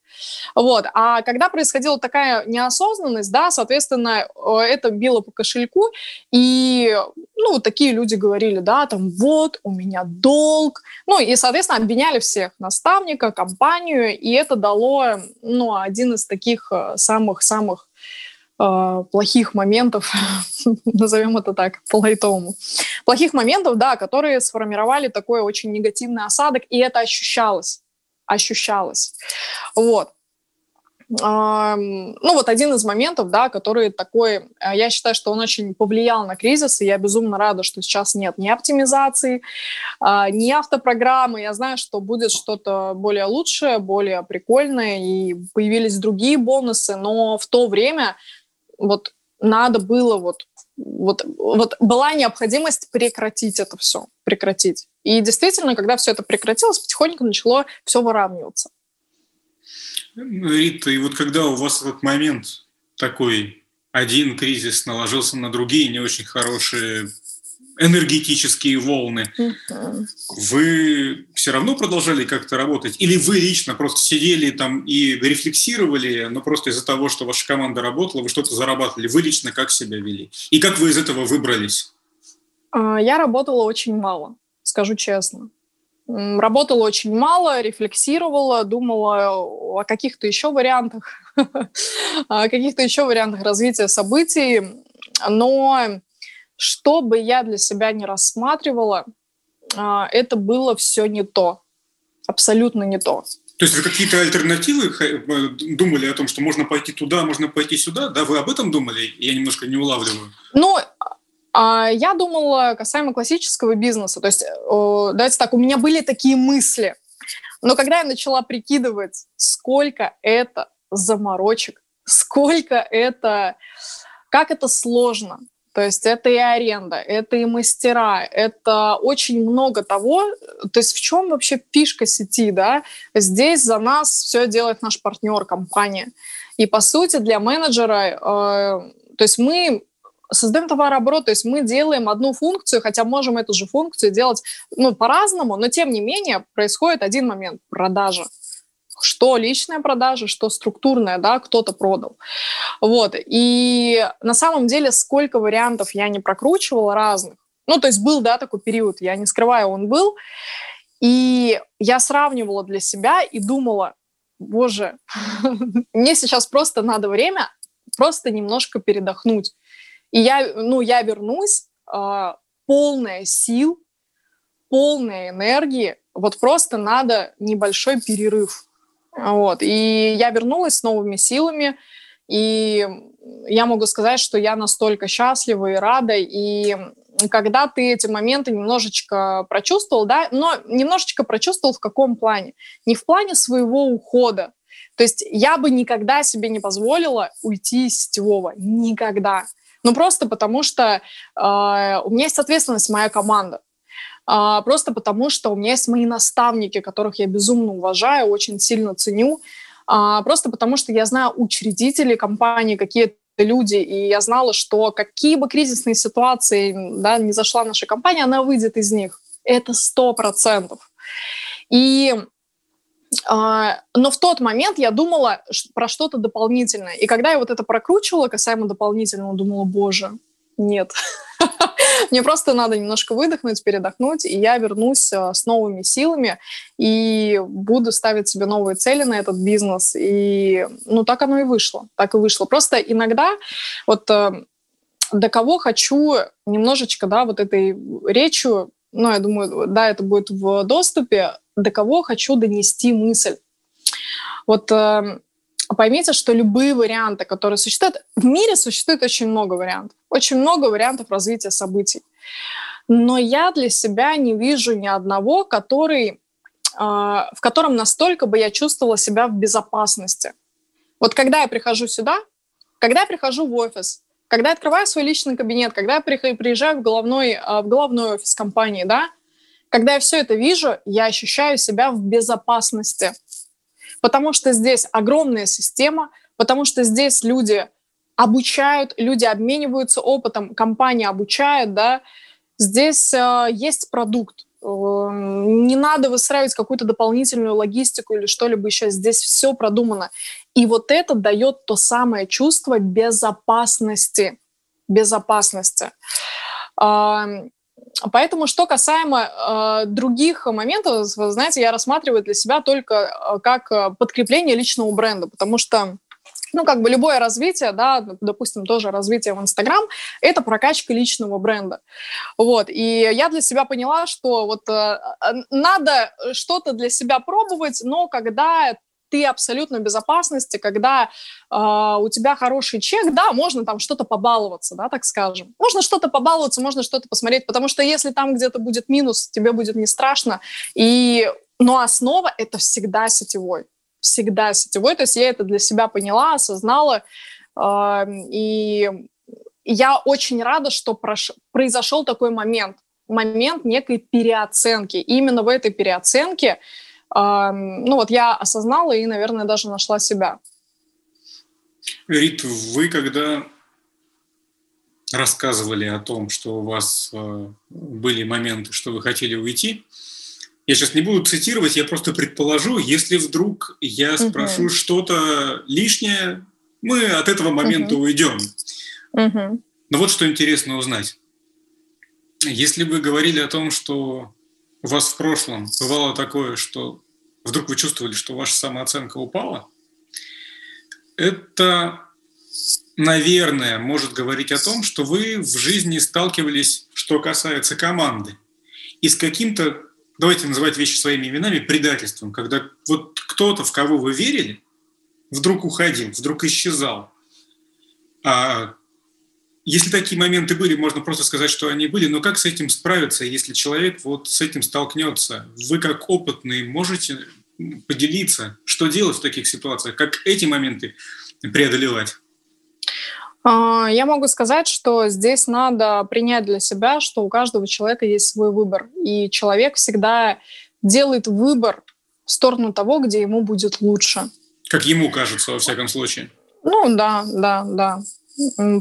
Вот. А когда происходила такая неосознанность, да, соответственно, это било по кошельку, и, ну, такие люди говорили, да, там, вот, у меня долг, ну, и, соответственно, обвиняли всех, наставника, компанию, и это дало, ну, один из таких э, самых-самых э, плохих моментов, назовем это так, по-лайтовому, плохих моментов, да, которые сформировали такой очень негативный осадок, и это ощущалось, ощущалось. Вот. Ну, вот один из моментов, да, который такой, э, я считаю, что он очень повлиял на кризис, и я безумно рада, что сейчас нет ни оптимизации, а, ни автопрограммы. Я знаю, что будет что-то более лучшее, более прикольное, и появились другие бонусы, но в то время вот надо было вот вот, вот была необходимость прекратить это все, прекратить. И действительно, когда все это прекратилось, потихоньку начало все выравниваться. Рита, и вот когда у вас этот момент такой, один кризис наложился на другие не очень хорошие энергетические волны, uh-huh. вы все равно продолжали как-то работать? Или вы лично просто сидели там и рефлексировали, но просто из-за того, что ваша команда работала, вы что-то зарабатывали? Вы лично как себя вели? И как вы из этого выбрались? А, я работала очень мало, скажу честно. Работала очень мало, рефлексировала, думала о каких-то еще вариантах, о каких-то еще вариантах развития событий, но что бы я для себя не рассматривала, а, это было все не то, абсолютно не то. То есть вы какие-то альтернативы э, думали о том, что можно пойти туда, можно пойти сюда? Да, вы об этом думали? Я немножко не улавливаю. Ну, а, я думала касаемо классического бизнеса. То есть, давайте так, у меня были такие мысли. Но когда я начала прикидывать, сколько это заморочек, сколько это, как это сложно. То есть это и аренда, это и мастера, это очень много того. То есть в чем вообще фишка сети, да? Здесь за нас все делает наш партнер, компания. И по сути для менеджера, э, то есть мы создаем товарооборот, то есть мы делаем одну функцию, хотя можем эту же функцию делать ну, по-разному, но тем не менее происходит один момент – продажа что личная продажа, что структурная, да, кто-то продал. Вот. И на самом деле сколько вариантов я не прокручивала разных. Ну, то есть был, да, такой период, я не скрываю, он был. И я сравнивала для себя и думала, боже, мне сейчас просто надо время просто немножко передохнуть. И я, ну, я вернусь э, полная сил, полная энергии. Вот просто надо небольшой перерыв. Вот. И я вернулась с новыми силами, и я могу сказать, что я настолько счастлива и рада, и когда ты эти моменты немножечко прочувствовал, да, но немножечко прочувствовал в каком плане? Не в плане своего ухода. То есть я бы никогда себе не позволила уйти из сетевого. Никогда. Ну, просто потому что э, у меня есть ответственность, моя команда а, просто потому, что у меня есть мои наставники, которых я безумно уважаю, очень сильно ценю, а, просто потому что я знаю учредителей компании, какие люди, и я знала, что какие бы кризисные ситуации да, не зашла наша компания, она выйдет из них. Это сто процентов. И а, но в тот момент я думала про что-то дополнительное. И когда я вот это прокручивала касаемо дополнительного, думала, боже, нет. Мне просто надо немножко выдохнуть, передохнуть, и я вернусь э, с новыми силами и буду ставить себе новые цели на этот бизнес. И, ну, так оно и вышло. Так и вышло. Просто иногда вот э, до кого хочу немножечко, да, вот этой речью, ну, я думаю, да, это будет в доступе, до кого хочу донести мысль. Вот э, поймите, что любые варианты, которые существуют, в мире существует очень много вариантов, очень много вариантов развития событий. Но я для себя не вижу ни одного, который, э, в котором настолько бы я чувствовала себя в безопасности. Вот когда я прихожу сюда, когда я прихожу в офис, когда я открываю свой личный кабинет, когда я приезжаю в головной, э, в головной офис компании, да, когда я все это вижу, я ощущаю себя в безопасности потому что здесь огромная система, потому что здесь люди обучают, люди обмениваются опытом, компания обучает, да, здесь э, есть продукт, э, не надо выстраивать какую-то дополнительную логистику или что-либо еще. Здесь все продумано. И вот это дает то самое чувство безопасности. Безопасности. Поэтому, что касаемо э, других моментов, вы знаете, я рассматриваю для себя только э, как э, подкрепление личного бренда, потому что ну, как бы любое развитие, да, допустим, тоже развитие в Инстаграм, это прокачка личного бренда. Вот, и я для себя поняла, что вот э, надо что-то для себя пробовать, но когда ты абсолютно в безопасности, когда э, у тебя хороший чек, да, можно там что-то побаловаться, да, так скажем. Можно что-то побаловаться, можно что-то посмотреть, потому что если там где-то будет минус, тебе будет не страшно. И, но основа — это всегда сетевой. Всегда сетевой. То есть я это для себя поняла, осознала. Э, и я очень рада, что прош... произошел такой момент. Момент некой переоценки. И именно в этой переоценке ну вот я осознала и, наверное, даже нашла себя. Рит, вы когда рассказывали о том, что у вас э, были моменты, что вы хотели уйти, я сейчас не буду цитировать, я просто предположу, если вдруг я спрошу угу. что-то лишнее, мы от этого момента угу. уйдем. Угу. Но вот что интересно узнать. Если вы говорили о том, что у вас в прошлом бывало такое, что вдруг вы чувствовали, что ваша самооценка упала, это, наверное, может говорить о том, что вы в жизни сталкивались, что касается команды, и с каким-то, давайте называть вещи своими именами, предательством, когда вот кто-то, в кого вы верили, вдруг уходил, вдруг исчезал. А если такие моменты были, можно просто сказать, что они были, но как с этим справиться, если человек вот с этим столкнется? Вы как опытный можете поделиться, что делать в таких ситуациях, как эти моменты преодолевать? А, я могу сказать, что здесь надо принять для себя, что у каждого человека есть свой выбор. И человек всегда делает выбор в сторону того, где ему будет лучше. Как ему кажется, во всяком случае. Ну да, да, да.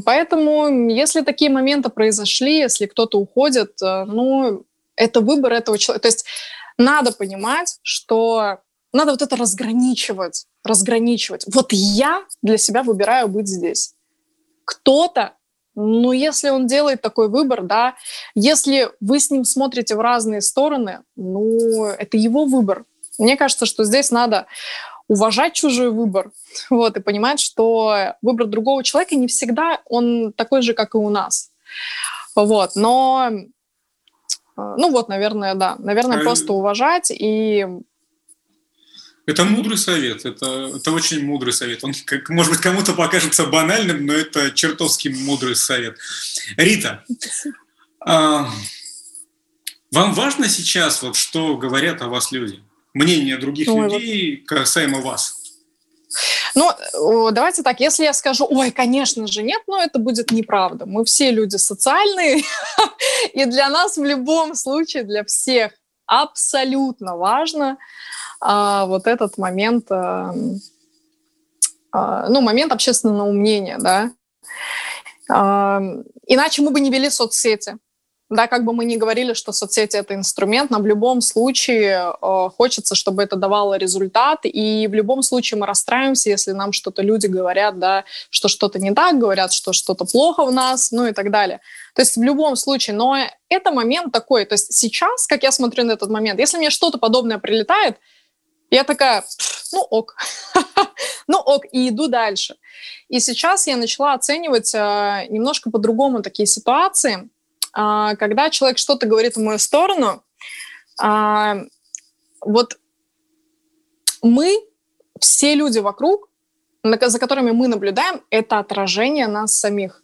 Поэтому, если такие моменты произошли, если кто-то уходит, э, ну, это выбор этого человека. То есть надо понимать, что надо вот это разграничивать, разграничивать. Вот я для себя выбираю быть здесь. Кто-то, ну, если он делает такой выбор, да, если вы с ним смотрите в разные стороны, ну, это его выбор. Мне кажется, что здесь надо уважать чужой выбор, вот, и понимать, что выбор другого человека не всегда он такой же, как и у нас. Вот, но, ну вот, наверное, да, наверное, а... просто уважать и это мудрый совет, это, это очень мудрый совет. Он, как, может быть, кому-то покажется банальным, но это чертовски мудрый совет. Рита, а, вам важно сейчас, вот, что говорят о вас люди? Мнение других Ой, людей касаемо вас? Ну, давайте так, если я скажу, ой, конечно же нет, но это будет неправда. Мы все люди социальные, и для нас в любом случае, для всех абсолютно важно – а, вот этот момент, а, а, ну, момент общественного мнения, да. А, иначе мы бы не вели соцсети. Да, как бы мы ни говорили, что соцсети это инструмент, но в любом случае э, хочется, чтобы это давало результат, и в любом случае мы расстраиваемся, если нам что-то люди говорят, да, что что-то не так, говорят, что что-то плохо в нас, ну и так далее. То есть в любом случае, но это момент такой, то есть сейчас, как я смотрю на этот момент, если мне что-то подобное прилетает, я такая, ну ок, ну ок, и иду дальше. И сейчас я начала оценивать э, немножко по-другому такие ситуации, когда человек что-то говорит в мою сторону, э, вот мы, все люди вокруг, за которыми мы наблюдаем, это отражение нас самих.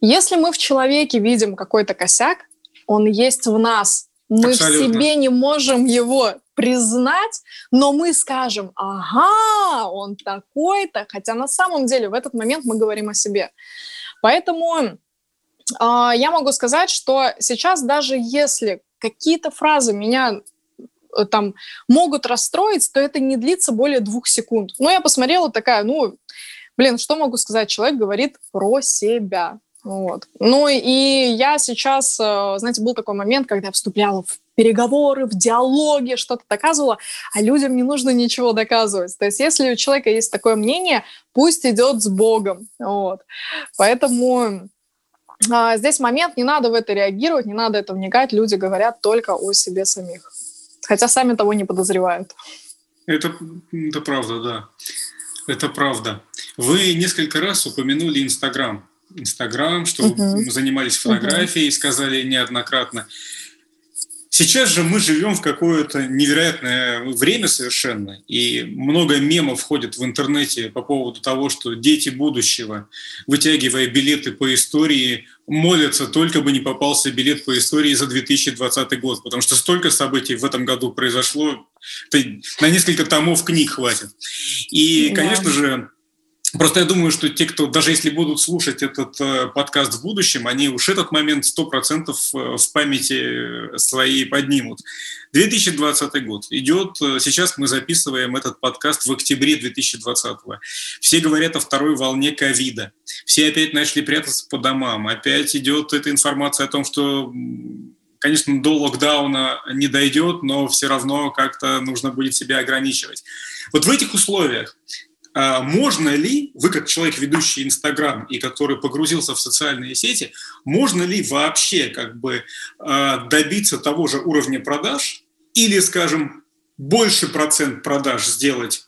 Если мы в человеке видим какой-то косяк, он есть в нас. Мы Абсолютно. в себе не можем его признать, но мы скажем, ага, он такой-то, хотя на самом деле в этот момент мы говорим о себе. Поэтому я могу сказать, что сейчас даже если какие-то фразы меня э, там могут расстроить, то это не длится более двух секунд. Ну, я посмотрела такая, ну, блин, что могу сказать? Человек говорит про себя. Вот. Ну и я сейчас, э, знаете, был такой момент, когда я вступляла в переговоры, в диалоги, что-то доказывала, а людям не нужно ничего доказывать. То есть если у человека есть такое мнение, пусть идет с Богом. Вот. Поэтому а, здесь момент, не надо в это реагировать, не надо это вникать, люди говорят только о себе самих. Хотя сами того не подозревают. Это, это правда, да. Это правда. Вы несколько раз упомянули Инстаграм. Инстаграм, что uh-huh. занимались фотографией, uh-huh. сказали неоднократно. Сейчас же мы живем в какое-то невероятное время совершенно, и много мемов ходит в интернете по поводу того, что дети будущего, вытягивая билеты по истории, молятся, только бы не попался билет по истории за 2020 год, потому что столько событий в этом году произошло, на несколько томов книг хватит. И, конечно же, Просто я думаю, что те, кто, даже если будут слушать этот э, подкаст в будущем, они уж этот момент 100% э, в памяти своей поднимут. 2020 год идет, э, сейчас мы записываем этот подкаст в октябре 2020. Все говорят о второй волне ковида. Все опять начали прятаться по домам. Опять идет эта информация о том, что конечно, до локдауна не дойдет, но все равно как-то нужно будет себя ограничивать. Вот в этих условиях можно ли, вы как человек, ведущий Инстаграм и который погрузился в социальные сети, можно ли вообще как бы а, добиться того же уровня продаж или, скажем, больше процент продаж сделать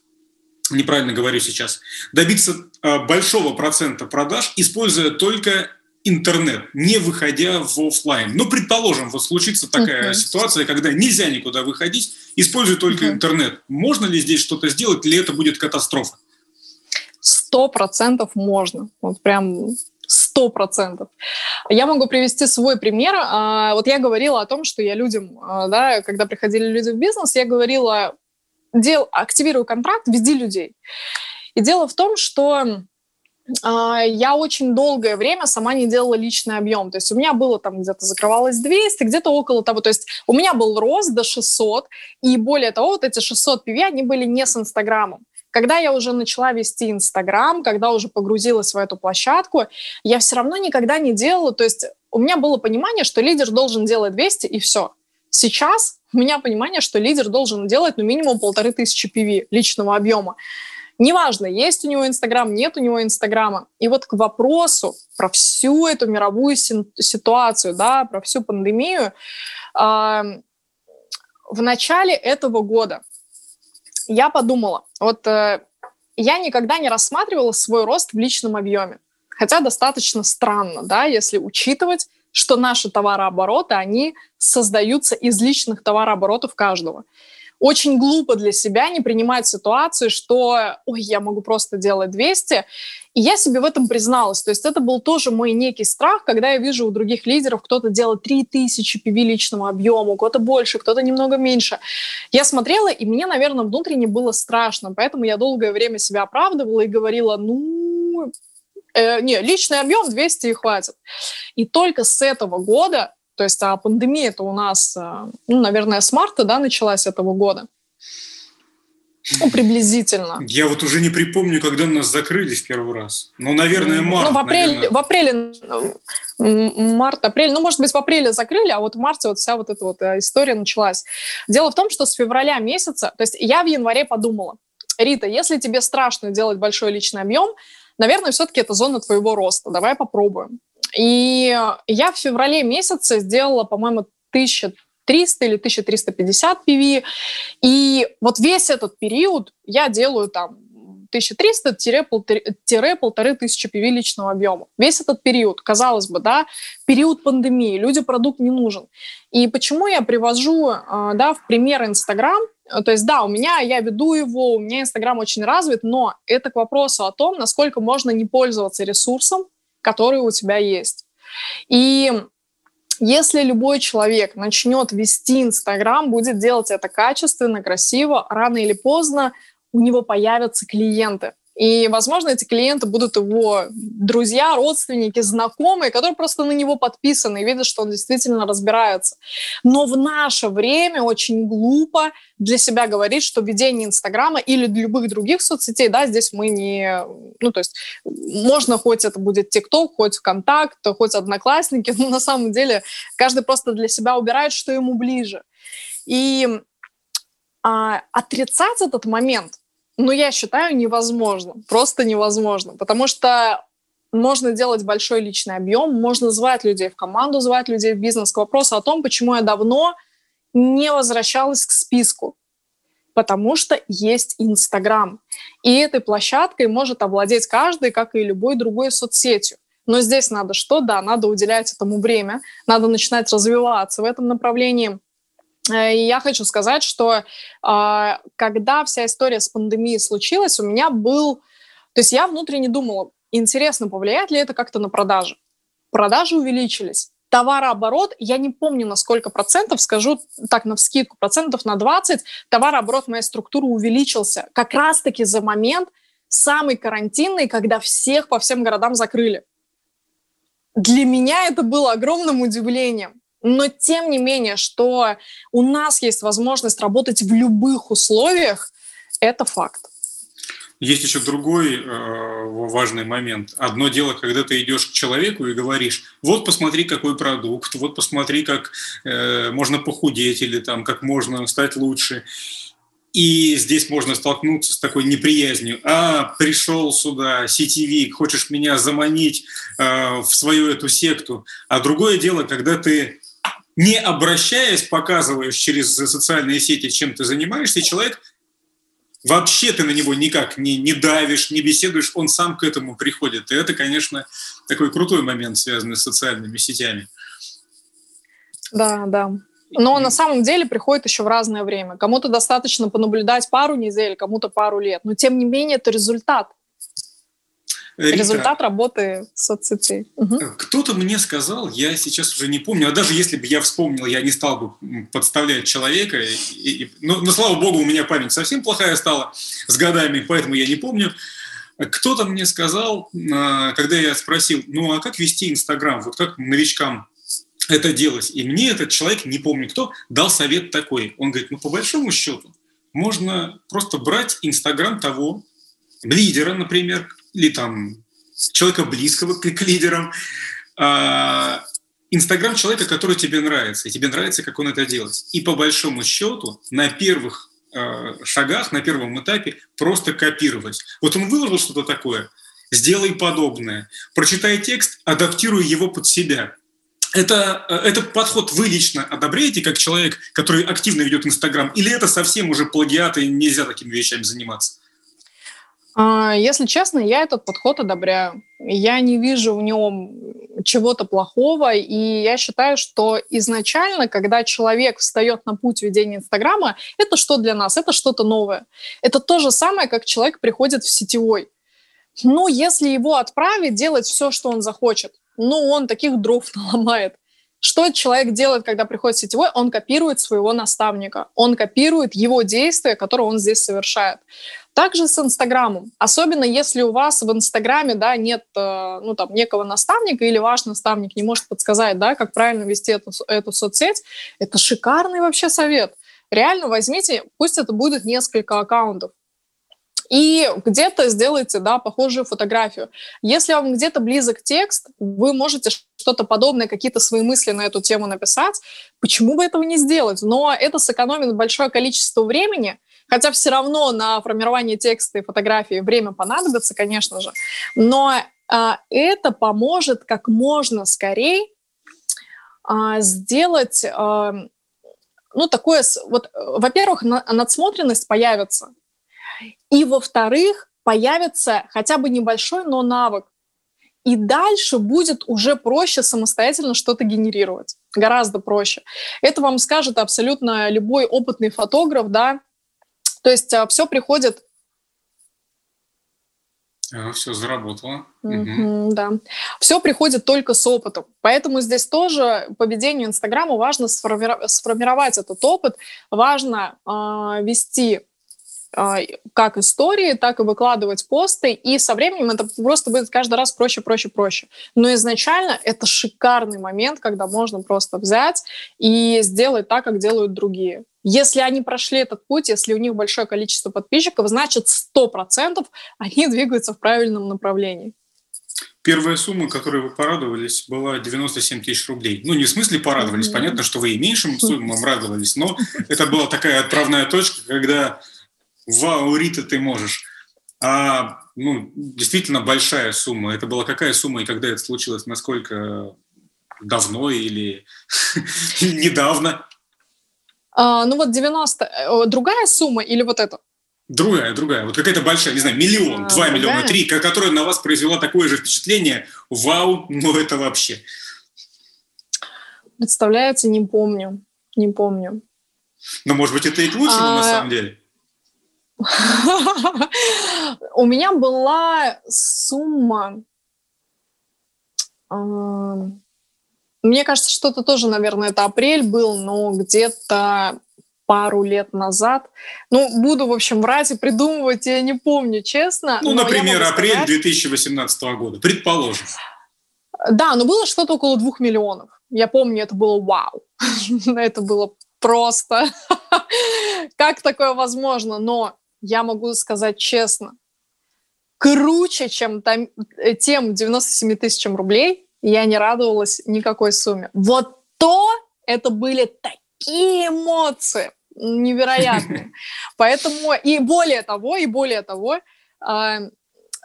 неправильно говорю сейчас, добиться а, большого процента продаж, используя только интернет, не выходя в офлайн. Ну, предположим, вот случится такая uh-huh. ситуация, когда нельзя никуда выходить, используя только uh-huh. интернет. Можно ли здесь что-то сделать, или это будет катастрофа? Сто процентов можно. Вот прям сто процентов. Я могу привести свой пример. А, вот я говорила о том, что я людям, а, да, когда приходили люди в бизнес, я говорила, дел, активируй контракт, веди людей. И дело в том, что а, я очень долгое время сама не делала личный объем. То есть у меня было там где-то закрывалось 200, где-то около того. То есть у меня был рост до 600, и более того, вот эти 600 PV, они были не с Инстаграмом. Когда я уже начала вести Инстаграм, когда уже погрузилась в эту площадку, я все равно никогда не делала, то есть у меня было понимание, что лидер должен делать 200 и все. Сейчас у меня понимание, что лидер должен делать ну минимум полторы тысячи PV личного объема. Неважно, есть у него Инстаграм, нет у него Инстаграма. И вот к вопросу про всю эту мировую ситуацию, да, про всю пандемию, э, в начале этого года я подумала, вот э, я никогда не рассматривала свой рост в личном объеме. Хотя достаточно странно, да, если учитывать, что наши товарообороты, они создаются из личных товарооборотов каждого очень глупо для себя не принимать ситуацию, что, ой, я могу просто делать 200. И я себе в этом призналась. То есть это был тоже мой некий страх, когда я вижу у других лидеров, кто-то делает 3000 PV личному объему, кто-то больше, кто-то немного меньше. Я смотрела, и мне, наверное, внутренне было страшно. Поэтому я долгое время себя оправдывала и говорила, ну, э, не, личный объем 200 и хватит. И только с этого года то есть а пандемия это у нас, э, ну, наверное, с марта да, началась этого года. Ну, приблизительно. Я вот уже не припомню, когда нас закрыли в первый раз. Ну, наверное, март. Ну, в апреле, наверное. в апреле, март, апрель, ну, может быть, в апреле закрыли, а вот в марте вот вся вот эта вот э, история началась. Дело в том, что с февраля месяца, то есть я в январе подумала, Рита, если тебе страшно делать большой личный объем, наверное, все-таки это зона твоего роста. Давай попробуем. И я в феврале месяце сделала, по-моему, 1300 или 1350 PV. И вот весь этот период я делаю там 1300-полторы тысячи PV личного объема. Весь этот период, казалось бы, да, период пандемии, люди продукт не нужен. И почему я привожу, а, да, в пример Инстаграм, то есть, да, у меня, я веду его, у меня Инстаграм очень развит, но это к вопросу о том, насколько можно не пользоваться ресурсом, которые у тебя есть. И если любой человек начнет вести Инстаграм, будет делать это качественно, красиво, рано или поздно у него появятся клиенты. И, возможно, эти клиенты будут его друзья, родственники, знакомые, которые просто на него подписаны и видят, что он действительно разбирается. Но в наше время очень глупо для себя говорить, что ведение Инстаграма или любых других соцсетей, да, здесь мы не... Ну, то есть можно хоть это будет ТикТок, хоть ВКонтакт, хоть Одноклассники, но на самом деле каждый просто для себя убирает, что ему ближе. И а, отрицать этот момент ну, я считаю, невозможно. Просто невозможно. Потому что можно делать большой личный объем, можно звать людей в команду, звать людей в бизнес. К вопросу о том, почему я давно не возвращалась к списку. Потому что есть Инстаграм. И этой площадкой может овладеть каждый, как и любой другой соцсетью. Но здесь надо что? Да, надо уделять этому время, надо начинать развиваться в этом направлении – и я хочу сказать, что а, когда вся история с пандемией случилась, у меня был... То есть я внутренне думала, интересно, повлияет ли это как-то на продажи. Продажи увеличились. Товарооборот, я не помню на сколько процентов, скажу так на вскидку, процентов на 20, товарооборот моей структуры увеличился как раз-таки за момент самый карантинный, когда всех по всем городам закрыли. Для меня это было огромным удивлением. Но тем не менее, что у нас есть возможность работать в любых условиях, это факт. Есть еще другой э, важный момент. Одно дело, когда ты идешь к человеку и говоришь, вот посмотри, какой продукт, вот посмотри, как э, можно похудеть или там, как можно стать лучше. И здесь можно столкнуться с такой неприязнью. А, пришел сюда, сетевик, хочешь меня заманить э, в свою эту секту. А другое дело, когда ты не обращаясь, показываешь через социальные сети, чем ты занимаешься, и человек вообще ты на него никак не, не давишь, не беседуешь, он сам к этому приходит. И это, конечно, такой крутой момент, связанный с социальными сетями. Да, да. Но на самом деле приходит еще в разное время. Кому-то достаточно понаблюдать пару недель, кому-то пару лет. Но тем не менее это результат. Рита, Результат работы соцсетей. Угу. Кто-то мне сказал, я сейчас уже не помню, а даже если бы я вспомнил, я не стал бы подставлять человека. И, и, но, но, слава богу, у меня память совсем плохая стала с годами, поэтому я не помню. Кто-то мне сказал, а, когда я спросил, ну а как вести Инстаграм, вот как новичкам это делать? И мне этот человек, не помню кто, дал совет такой. Он говорит, ну по большому счету, можно просто брать Инстаграм того лидера, например, или там человека близкого к, к лидерам, а, Инстаграм человека, который тебе нравится, и тебе нравится, как он это делает. И по большому счету на первых э, шагах, на первом этапе просто копировать. Вот он выложил что-то такое, сделай подобное. Прочитай текст, адаптируй его под себя. Это, э, этот подход вы лично одобряете, как человек, который активно ведет Инстаграм, или это совсем уже плагиат, и нельзя такими вещами заниматься? А, если честно, я этот подход одобряю. Я не вижу в нем чего-то плохого, и я считаю, что изначально, когда человек встает на путь ведения Инстаграма, это что для нас? Это что-то новое. Это то же самое, как человек приходит в сетевой. Ну, если его отправить делать все, что он захочет, ну, он таких дров наломает. Что человек делает, когда приходит в сетевой? Он копирует своего наставника, он копирует его действия, которые он здесь совершает. Также с Инстаграмом. Особенно если у вас в Инстаграме да, нет э, ну, там, некого наставника или ваш наставник не может подсказать, да, как правильно вести эту, эту соцсеть, это шикарный вообще совет. Реально возьмите, пусть это будет несколько аккаунтов, и где-то сделайте, да, похожую фотографию. Если вам где-то близок текст, вы можете что-то подобное, какие-то свои мысли на эту тему написать. Почему бы этого не сделать? Но это сэкономит большое количество времени, Хотя все равно на формирование текста и фотографии время понадобится, конечно же. Но а, это поможет как можно скорее а, сделать, а, ну, такое, вот, во-первых, на, надсмотренность появится, и, во-вторых, появится хотя бы небольшой, но навык. И дальше будет уже проще самостоятельно что-то генерировать. Гораздо проще. Это вам скажет абсолютно любой опытный фотограф, да, то есть а, все приходит все заработало. Mm-hmm, угу. Да. Все приходит только с опытом. Поэтому здесь тоже поведению Инстаграма важно сформировать, сформировать этот опыт, важно э, вести а, как истории, так и выкладывать посты, и со временем это просто будет каждый раз проще, проще, проще. Но изначально это шикарный момент, когда можно просто взять и сделать так, как делают другие. Если они прошли этот путь, если у них большое количество подписчиков, значит 100% они двигаются в правильном направлении. Первая сумма, которой вы порадовались, была 97 тысяч рублей. Ну, не в смысле порадовались, понятно, что вы и меньшим суммам радовались, но это была такая отправная точка, когда вау, Рита, ты можешь. А, ну, действительно большая сумма. Это была какая сумма и когда это случилось? Насколько давно или недавно? А, ну вот 90... Э, другая сумма или вот это? Другая, другая. Вот какая-то большая, не знаю, миллион, а, два другая? миллиона, три, которая на вас произвела такое же впечатление. Вау, ну это вообще. Представляете, не помню. Не помню. Ну, может быть, это и к лучшему а, на самом деле. У меня была сумма... Мне кажется, что-то тоже, наверное, это апрель был, но где-то пару лет назад. Ну, буду, в общем, врать и придумывать, я не помню, честно. Ну, например, апрель сказать... 2018 года, предположим. Да, но было что-то около двух миллионов. Я помню, это было вау. это было просто. как такое возможно? Но я могу сказать честно, круче, чем там, э, тем 97 тысячам рублей, я не радовалась никакой сумме. Вот то это были такие эмоции невероятные. Поэтому и более того, и более того, а,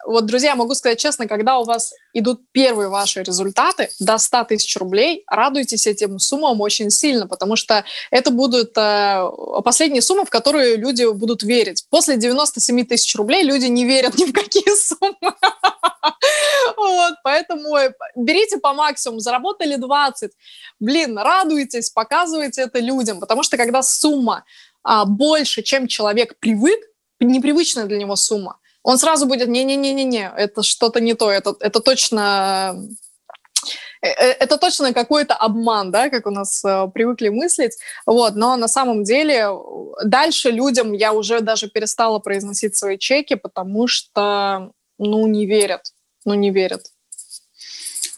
вот, друзья, могу сказать честно, когда у вас идут первые ваши результаты до 100 тысяч рублей, радуйтесь этим суммам очень сильно, потому что это будут э, последние суммы, в которые люди будут верить. После 97 тысяч рублей люди не верят ни в какие суммы. Поэтому берите по максимуму, заработали 20. Блин, радуйтесь, показывайте это людям, потому что когда сумма а, больше, чем человек привык, непривычная для него сумма, он сразу будет, не-не-не-не-не, это что-то не то, это, это точно э, э, это точно какой-то обман, да, как у нас э, привыкли мыслить, вот, но на самом деле дальше людям я уже даже перестала произносить свои чеки, потому что, ну, не верят, ну, не верят.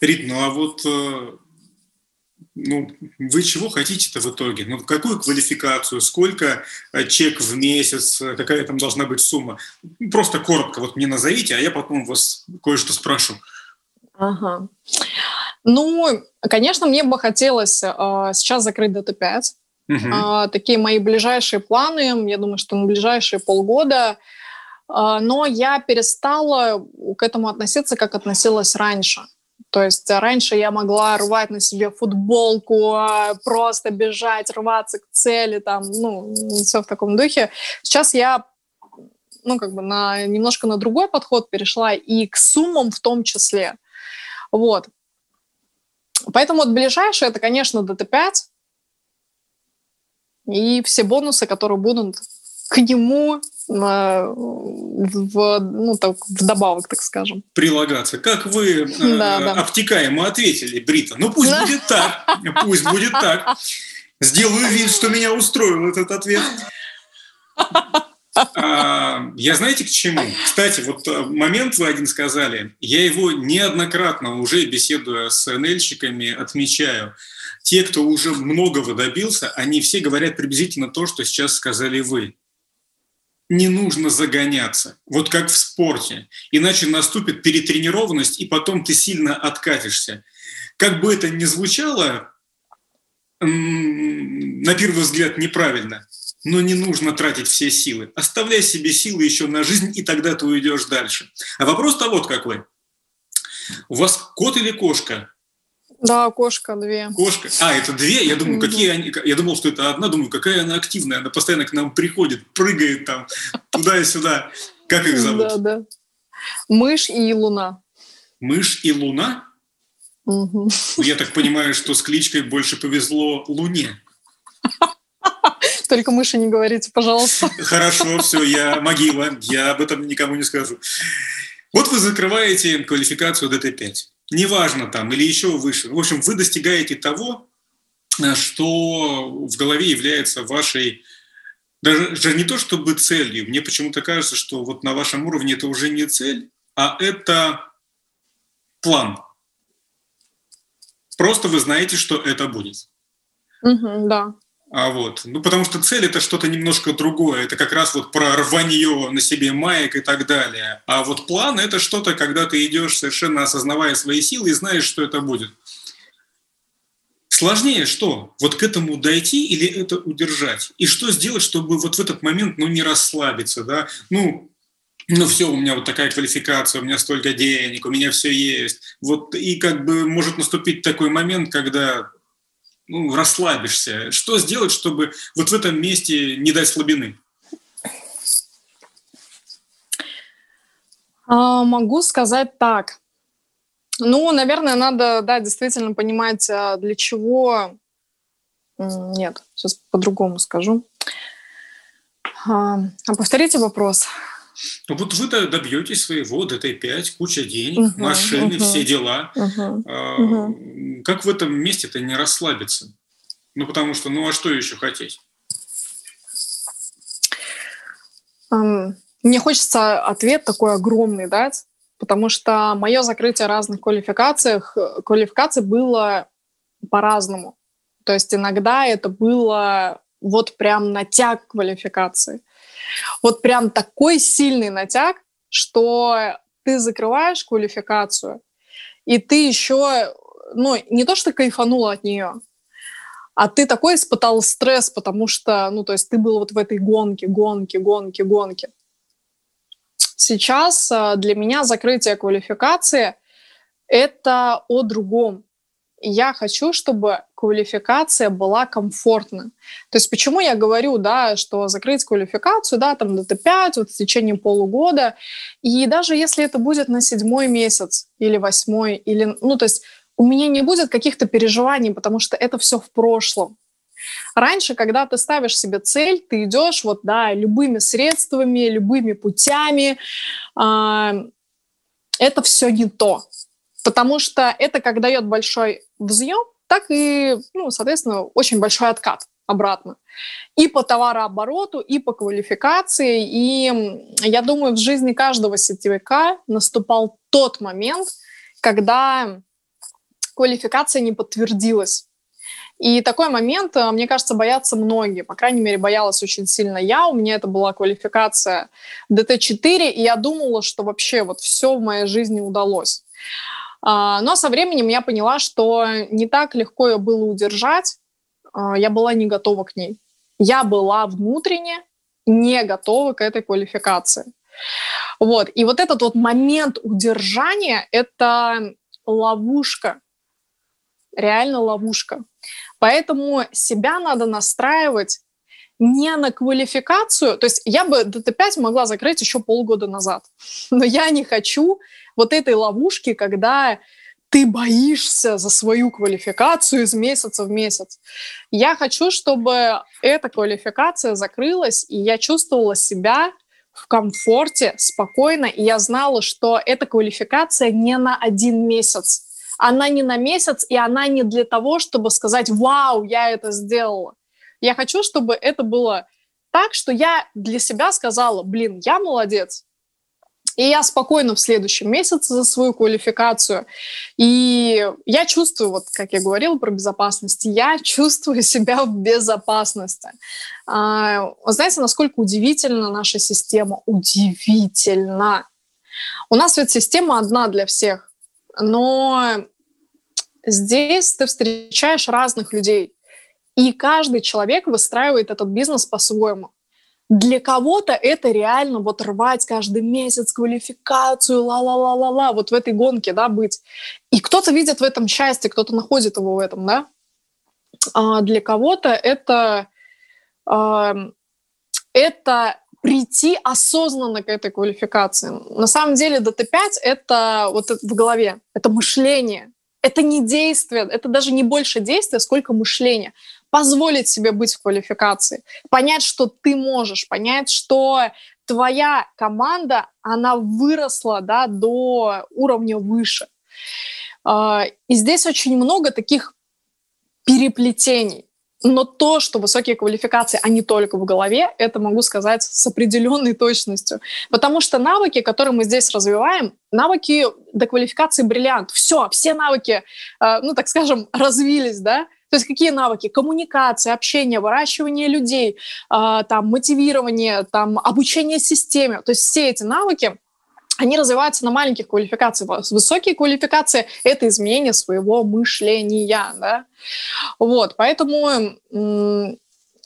Рит, ну а вот ну, вы чего хотите-то в итоге? Ну, какую квалификацию, сколько э, чек в месяц, э, какая там должна быть сумма? Просто коротко вот мне назовите, а я потом вас кое-что спрошу. Ага. Ну, конечно, мне бы хотелось э, сейчас закрыть ДТ-5. Угу. Э, такие мои ближайшие планы, я думаю, что на ближайшие полгода. Э, но я перестала к этому относиться, как относилась раньше. То есть раньше я могла рвать на себе футболку, а, просто бежать, рваться к цели, там, ну, все в таком духе. Сейчас я ну, как бы на, немножко на другой подход перешла и к суммам в том числе. Вот. Поэтому вот ближайшее это, конечно, DT5 и все бонусы, которые будут к нему в, ну, так, вдобавок, так скажем. Прилагаться. Как вы да, э, да. обтекаемо ответили, Брита. Ну пусть будет так, пусть будет так. Сделаю вид, что меня устроил этот ответ. А, я знаете к чему? Кстати, вот э, момент вы один сказали, я его неоднократно уже беседуя с НЛьщиками отмечаю. Те, кто уже многого добился, они все говорят приблизительно то, что сейчас сказали вы не нужно загоняться, вот как в спорте, иначе наступит перетренированность, и потом ты сильно откатишься. Как бы это ни звучало, на первый взгляд неправильно, но не нужно тратить все силы. Оставляй себе силы еще на жизнь, и тогда ты уйдешь дальше. А вопрос-то вот какой. У вас кот или кошка? Да, кошка две. Кошка. А, это две? Я думаю, какие они... Я думал, что это одна. Думаю, какая она активная. Она постоянно к нам приходит, прыгает там туда и сюда. Как их зовут? Да, да. Мышь и луна. Мышь и луна? Угу. Я так понимаю, что с кличкой больше повезло Луне. Только мыши не говорите, пожалуйста. Хорошо, все, я могила. Я об этом никому не скажу. Вот вы закрываете квалификацию ДТ-5 неважно там, или еще выше. В общем, вы достигаете того, э, что в голове является вашей даже не то чтобы целью. Мне почему-то кажется, что вот на вашем уровне это уже не цель, а это план. Просто вы знаете, что это будет. Угу, да. А вот, ну потому что цель это что-то немножко другое, это как раз вот про рванье на себе маек и так далее. А вот план это что-то, когда ты идешь совершенно осознавая свои силы и знаешь, что это будет. Сложнее что? Вот к этому дойти или это удержать? И что сделать, чтобы вот в этот момент, ну, не расслабиться, да? Ну, ну все, у меня вот такая квалификация, у меня столько денег, у меня все есть. Вот и как бы может наступить такой момент, когда ну, расслабишься? Что сделать, чтобы вот в этом месте не дать слабины? А, могу сказать так. Ну, наверное, надо, да, действительно понимать, а, для чего... Нет, сейчас по-другому скажу. А, а повторите вопрос. Вот вы добьетесь своего ДТ-5, куча денег, угу, машины, угу, все дела. Угу, а, угу. Как в этом месте-то не расслабиться? Ну потому что, ну а что еще хотеть? Мне хочется ответ такой огромный дать, потому что мое закрытие разных квалификациях, квалификаций было по-разному. То есть иногда это было вот прям натяг квалификации вот прям такой сильный натяг, что ты закрываешь квалификацию, и ты еще, ну, не то, что кайфанула от нее, а ты такой испытал стресс, потому что, ну, то есть ты был вот в этой гонке, гонке, гонке, гонке. Сейчас э, для меня закрытие квалификации – это о другом я хочу, чтобы квалификация была комфортна. То есть почему я говорю, да, что закрыть квалификацию, да, там ДТ-5 вот в течение полугода, и даже если это будет на седьмой месяц или восьмой, или, ну, то есть у меня не будет каких-то переживаний, потому что это все в прошлом. Раньше, когда ты ставишь себе цель, ты идешь вот, да, любыми средствами, любыми путями. Э, это все не то. Потому что это как дает большой взъем, так и, ну, соответственно, очень большой откат обратно. И по товарообороту, и по квалификации. И я думаю, в жизни каждого сетевика наступал тот момент, когда квалификация не подтвердилась. И такой момент, э, мне кажется, боятся многие. По крайней мере, боялась очень сильно я. У меня это была квалификация ДТ-4, и я думала, что вообще вот все в моей жизни удалось. А, но со временем я поняла, что не так легко ее было удержать. А, я была не готова к ней. Я была внутренне не готова к этой квалификации. Вот. И вот этот вот момент удержания — это ловушка. Реально ловушка. Поэтому себя надо настраивать не на квалификацию. То есть я бы ДТ-5 могла закрыть еще полгода назад. Но я не хочу вот этой ловушки, когда ты боишься за свою квалификацию из месяца в месяц. Я хочу, чтобы эта квалификация закрылась, и я чувствовала себя в комфорте, спокойно, и я знала, что эта квалификация не на один месяц. Она не на месяц, и она не для того, чтобы сказать «Вау, я это сделала». Я хочу, чтобы это было так, что я для себя сказала «Блин, я молодец, и я спокойно в следующем месяце за свою квалификацию. И я чувствую, вот как я говорила про безопасность, я чувствую себя в безопасности. А, знаете, насколько удивительна наша система? Удивительно. У нас ведь система одна для всех, но здесь ты встречаешь разных людей, и каждый человек выстраивает этот бизнес по-своему. Для кого-то это реально вот рвать каждый месяц квалификацию, ла-ла-ла-ла-ла, вот в этой гонке, да, быть. И кто-то видит в этом счастье, кто-то находит его в этом, да. А для кого-то это, а, это прийти осознанно к этой квалификации. На самом деле ДТ-5 — это вот в голове, это мышление, это не действие, это даже не больше действия, сколько мышления позволить себе быть в квалификации, понять, что ты можешь, понять, что твоя команда, она выросла да, до уровня выше. А, и здесь очень много таких переплетений. Но то, что высокие квалификации, они только в голове, это могу сказать с определенной точностью. Потому что навыки, которые мы здесь развиваем, навыки до квалификации бриллиант. Все, все навыки, а, ну, так скажем, развились, да, то есть какие навыки? Коммуникация, общение, выращивание людей, э, там, мотивирование, там, обучение системе. То есть все эти навыки, они развиваются на маленьких квалификациях. Высокие квалификации — это изменение своего мышления. Да? Вот, поэтому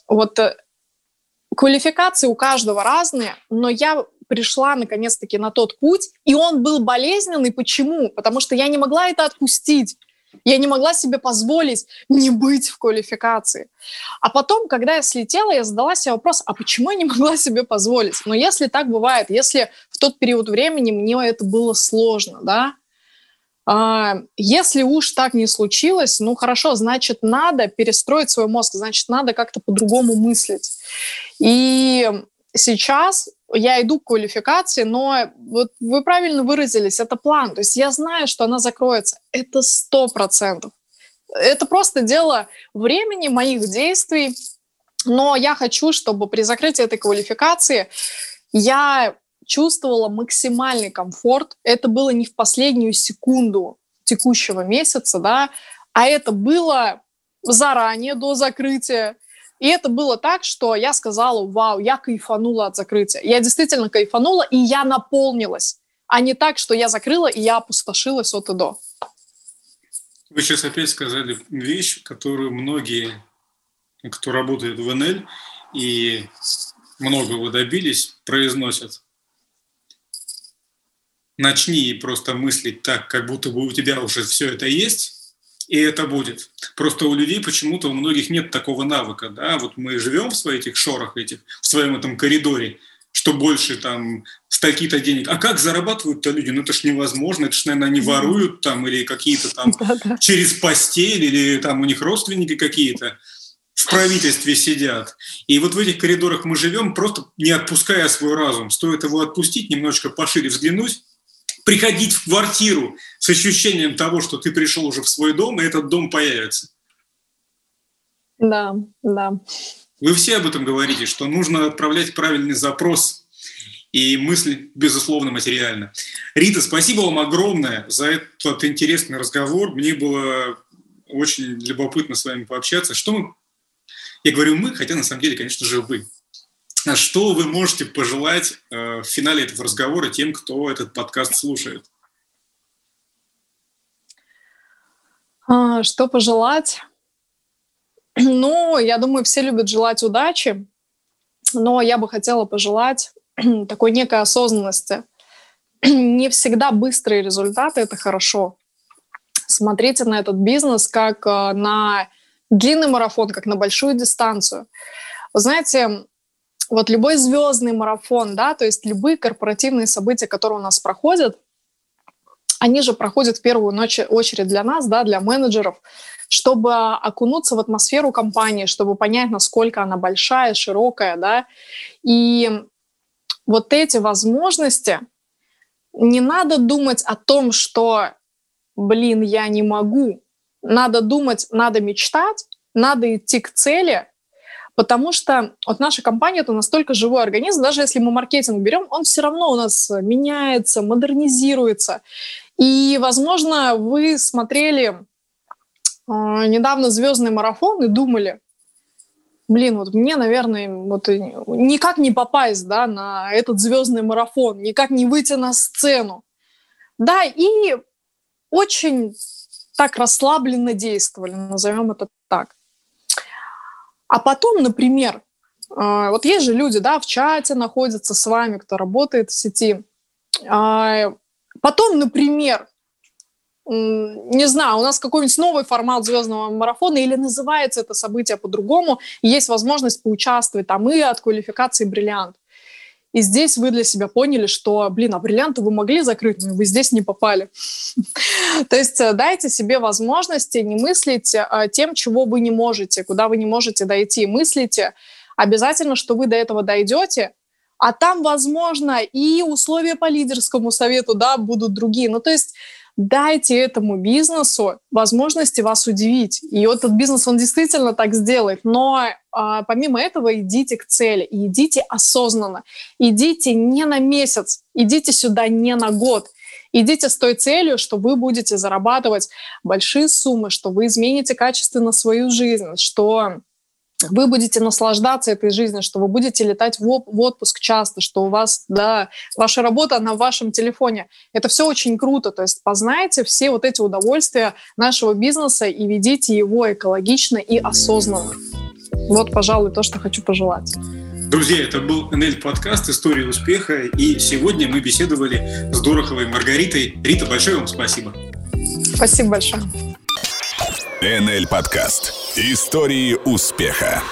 вот э, квалификации у каждого разные, но я пришла наконец-таки на тот путь, и он был болезненный. Почему? Потому что я не могла это отпустить. Я не могла себе позволить не быть в квалификации. А потом, когда я слетела, я задала себе вопрос, а почему я не могла себе позволить? Но если так бывает, если в тот период времени мне это было сложно, да, а, если уж так не случилось, ну хорошо, значит, надо перестроить свой мозг, значит, надо как-то по-другому мыслить. И сейчас я иду к квалификации, но вот вы правильно выразились, это план. То есть я знаю, что она закроется. Это сто процентов. Это просто дело времени, моих действий. Но я хочу, чтобы при закрытии этой квалификации я чувствовала максимальный комфорт. Это было не в последнюю секунду текущего месяца, да, а это было заранее до закрытия. И это было так, что я сказала, вау, я кайфанула от закрытия. Я действительно кайфанула, и я наполнилась. А не так, что я закрыла, и я опустошилась от и до. Вы сейчас опять сказали вещь, которую многие, кто работает в НЛ и многого добились, произносят. Начни просто мыслить так, как будто бы у тебя уже все это есть, и это будет. Просто у людей почему-то у многих нет такого навыка, да, вот мы живем в своих этих шорах этих, в своем этом коридоре, что больше там стаки-то денег. А как зарабатывают-то люди? Ну это ж невозможно, это ж, наверное, они воруют там или какие-то там через постель, или там у них родственники какие-то. в правительстве сидят. И вот в этих коридорах мы живем, просто не отпуская свой разум. Стоит его отпустить, немножечко пошире взглянуть, приходить в квартиру с ощущением того, что ты пришел уже в свой дом, и этот дом появится. Да, да. Вы все об этом говорите, что нужно отправлять правильный запрос, и мысль, безусловно, материальна. Рита, спасибо вам огромное за этот интересный разговор. Мне было очень любопытно с вами пообщаться. Что мы... Я говорю «мы», хотя на самом деле, конечно же, вы. Что вы можете пожелать э, в финале этого разговора тем, кто этот подкаст слушает? А, что пожелать? Ну, я думаю, все любят желать удачи, но я бы хотела пожелать такой некой осознанности. Не всегда быстрые результаты – это хорошо смотрите на этот бизнес как э, на длинный марафон, как на большую дистанцию. Вы знаете, вот любой звездный марафон, да, то есть любые корпоративные события, которые у нас проходят, они же проходят в первую очередь для нас, да, для менеджеров, чтобы окунуться в атмосферу компании, чтобы понять, насколько она большая, широкая, да, и вот эти возможности, не надо думать о том, что блин, я не могу. Надо думать, надо мечтать, надо идти к цели, потому что вот наша компания это настолько живой организм, даже если мы маркетинг берем, он все равно у нас меняется, модернизируется. И, возможно, вы смотрели э, недавно звездный марафон и думали, блин, вот мне, наверное, вот никак не попасть да, на этот звездный марафон, никак не выйти на сцену. Да, и очень так расслабленно действовали, назовем это. А потом, например, а, вот есть же люди, да, в чате находятся с вами, кто работает в сети. А, потом, например, не знаю, у нас какой-нибудь новый формат звездного марафона или называется это событие по-другому, есть возможность поучаствовать там и от квалификации бриллиант. И здесь вы для себя поняли, что, блин, а бриллианты вы могли закрыть, но вы здесь не попали. То есть э, дайте себе возможности не мыслить э, тем, чего вы не можете, куда вы не можете дойти. Мыслите обязательно, что вы до этого дойдете, а там, возможно, и условия по лидерскому совету, да, будут другие. Ну, то есть дайте этому бизнесу возможности вас удивить. И вот этот бизнес, он действительно так сделает. Но а, помимо этого идите к цели. Идите осознанно. Идите не на месяц, идите сюда не на год. Идите с той целью, что вы будете зарабатывать большие суммы, что вы измените качественно свою жизнь, что вы будете наслаждаться этой жизнью, что вы будете летать в, в отпуск часто, что у вас, да, ваша работа на вашем телефоне. Это все очень круто. То есть познайте все вот эти удовольствия нашего бизнеса и ведите его экологично и осознанно. Вот, пожалуй, то, что хочу пожелать. Друзья, это был НЛ подкаст «История успеха», и сегодня мы беседовали с Дороховой Маргаритой. Рита, большое вам спасибо. Спасибо большое. НЛ подкаст «Истории успеха».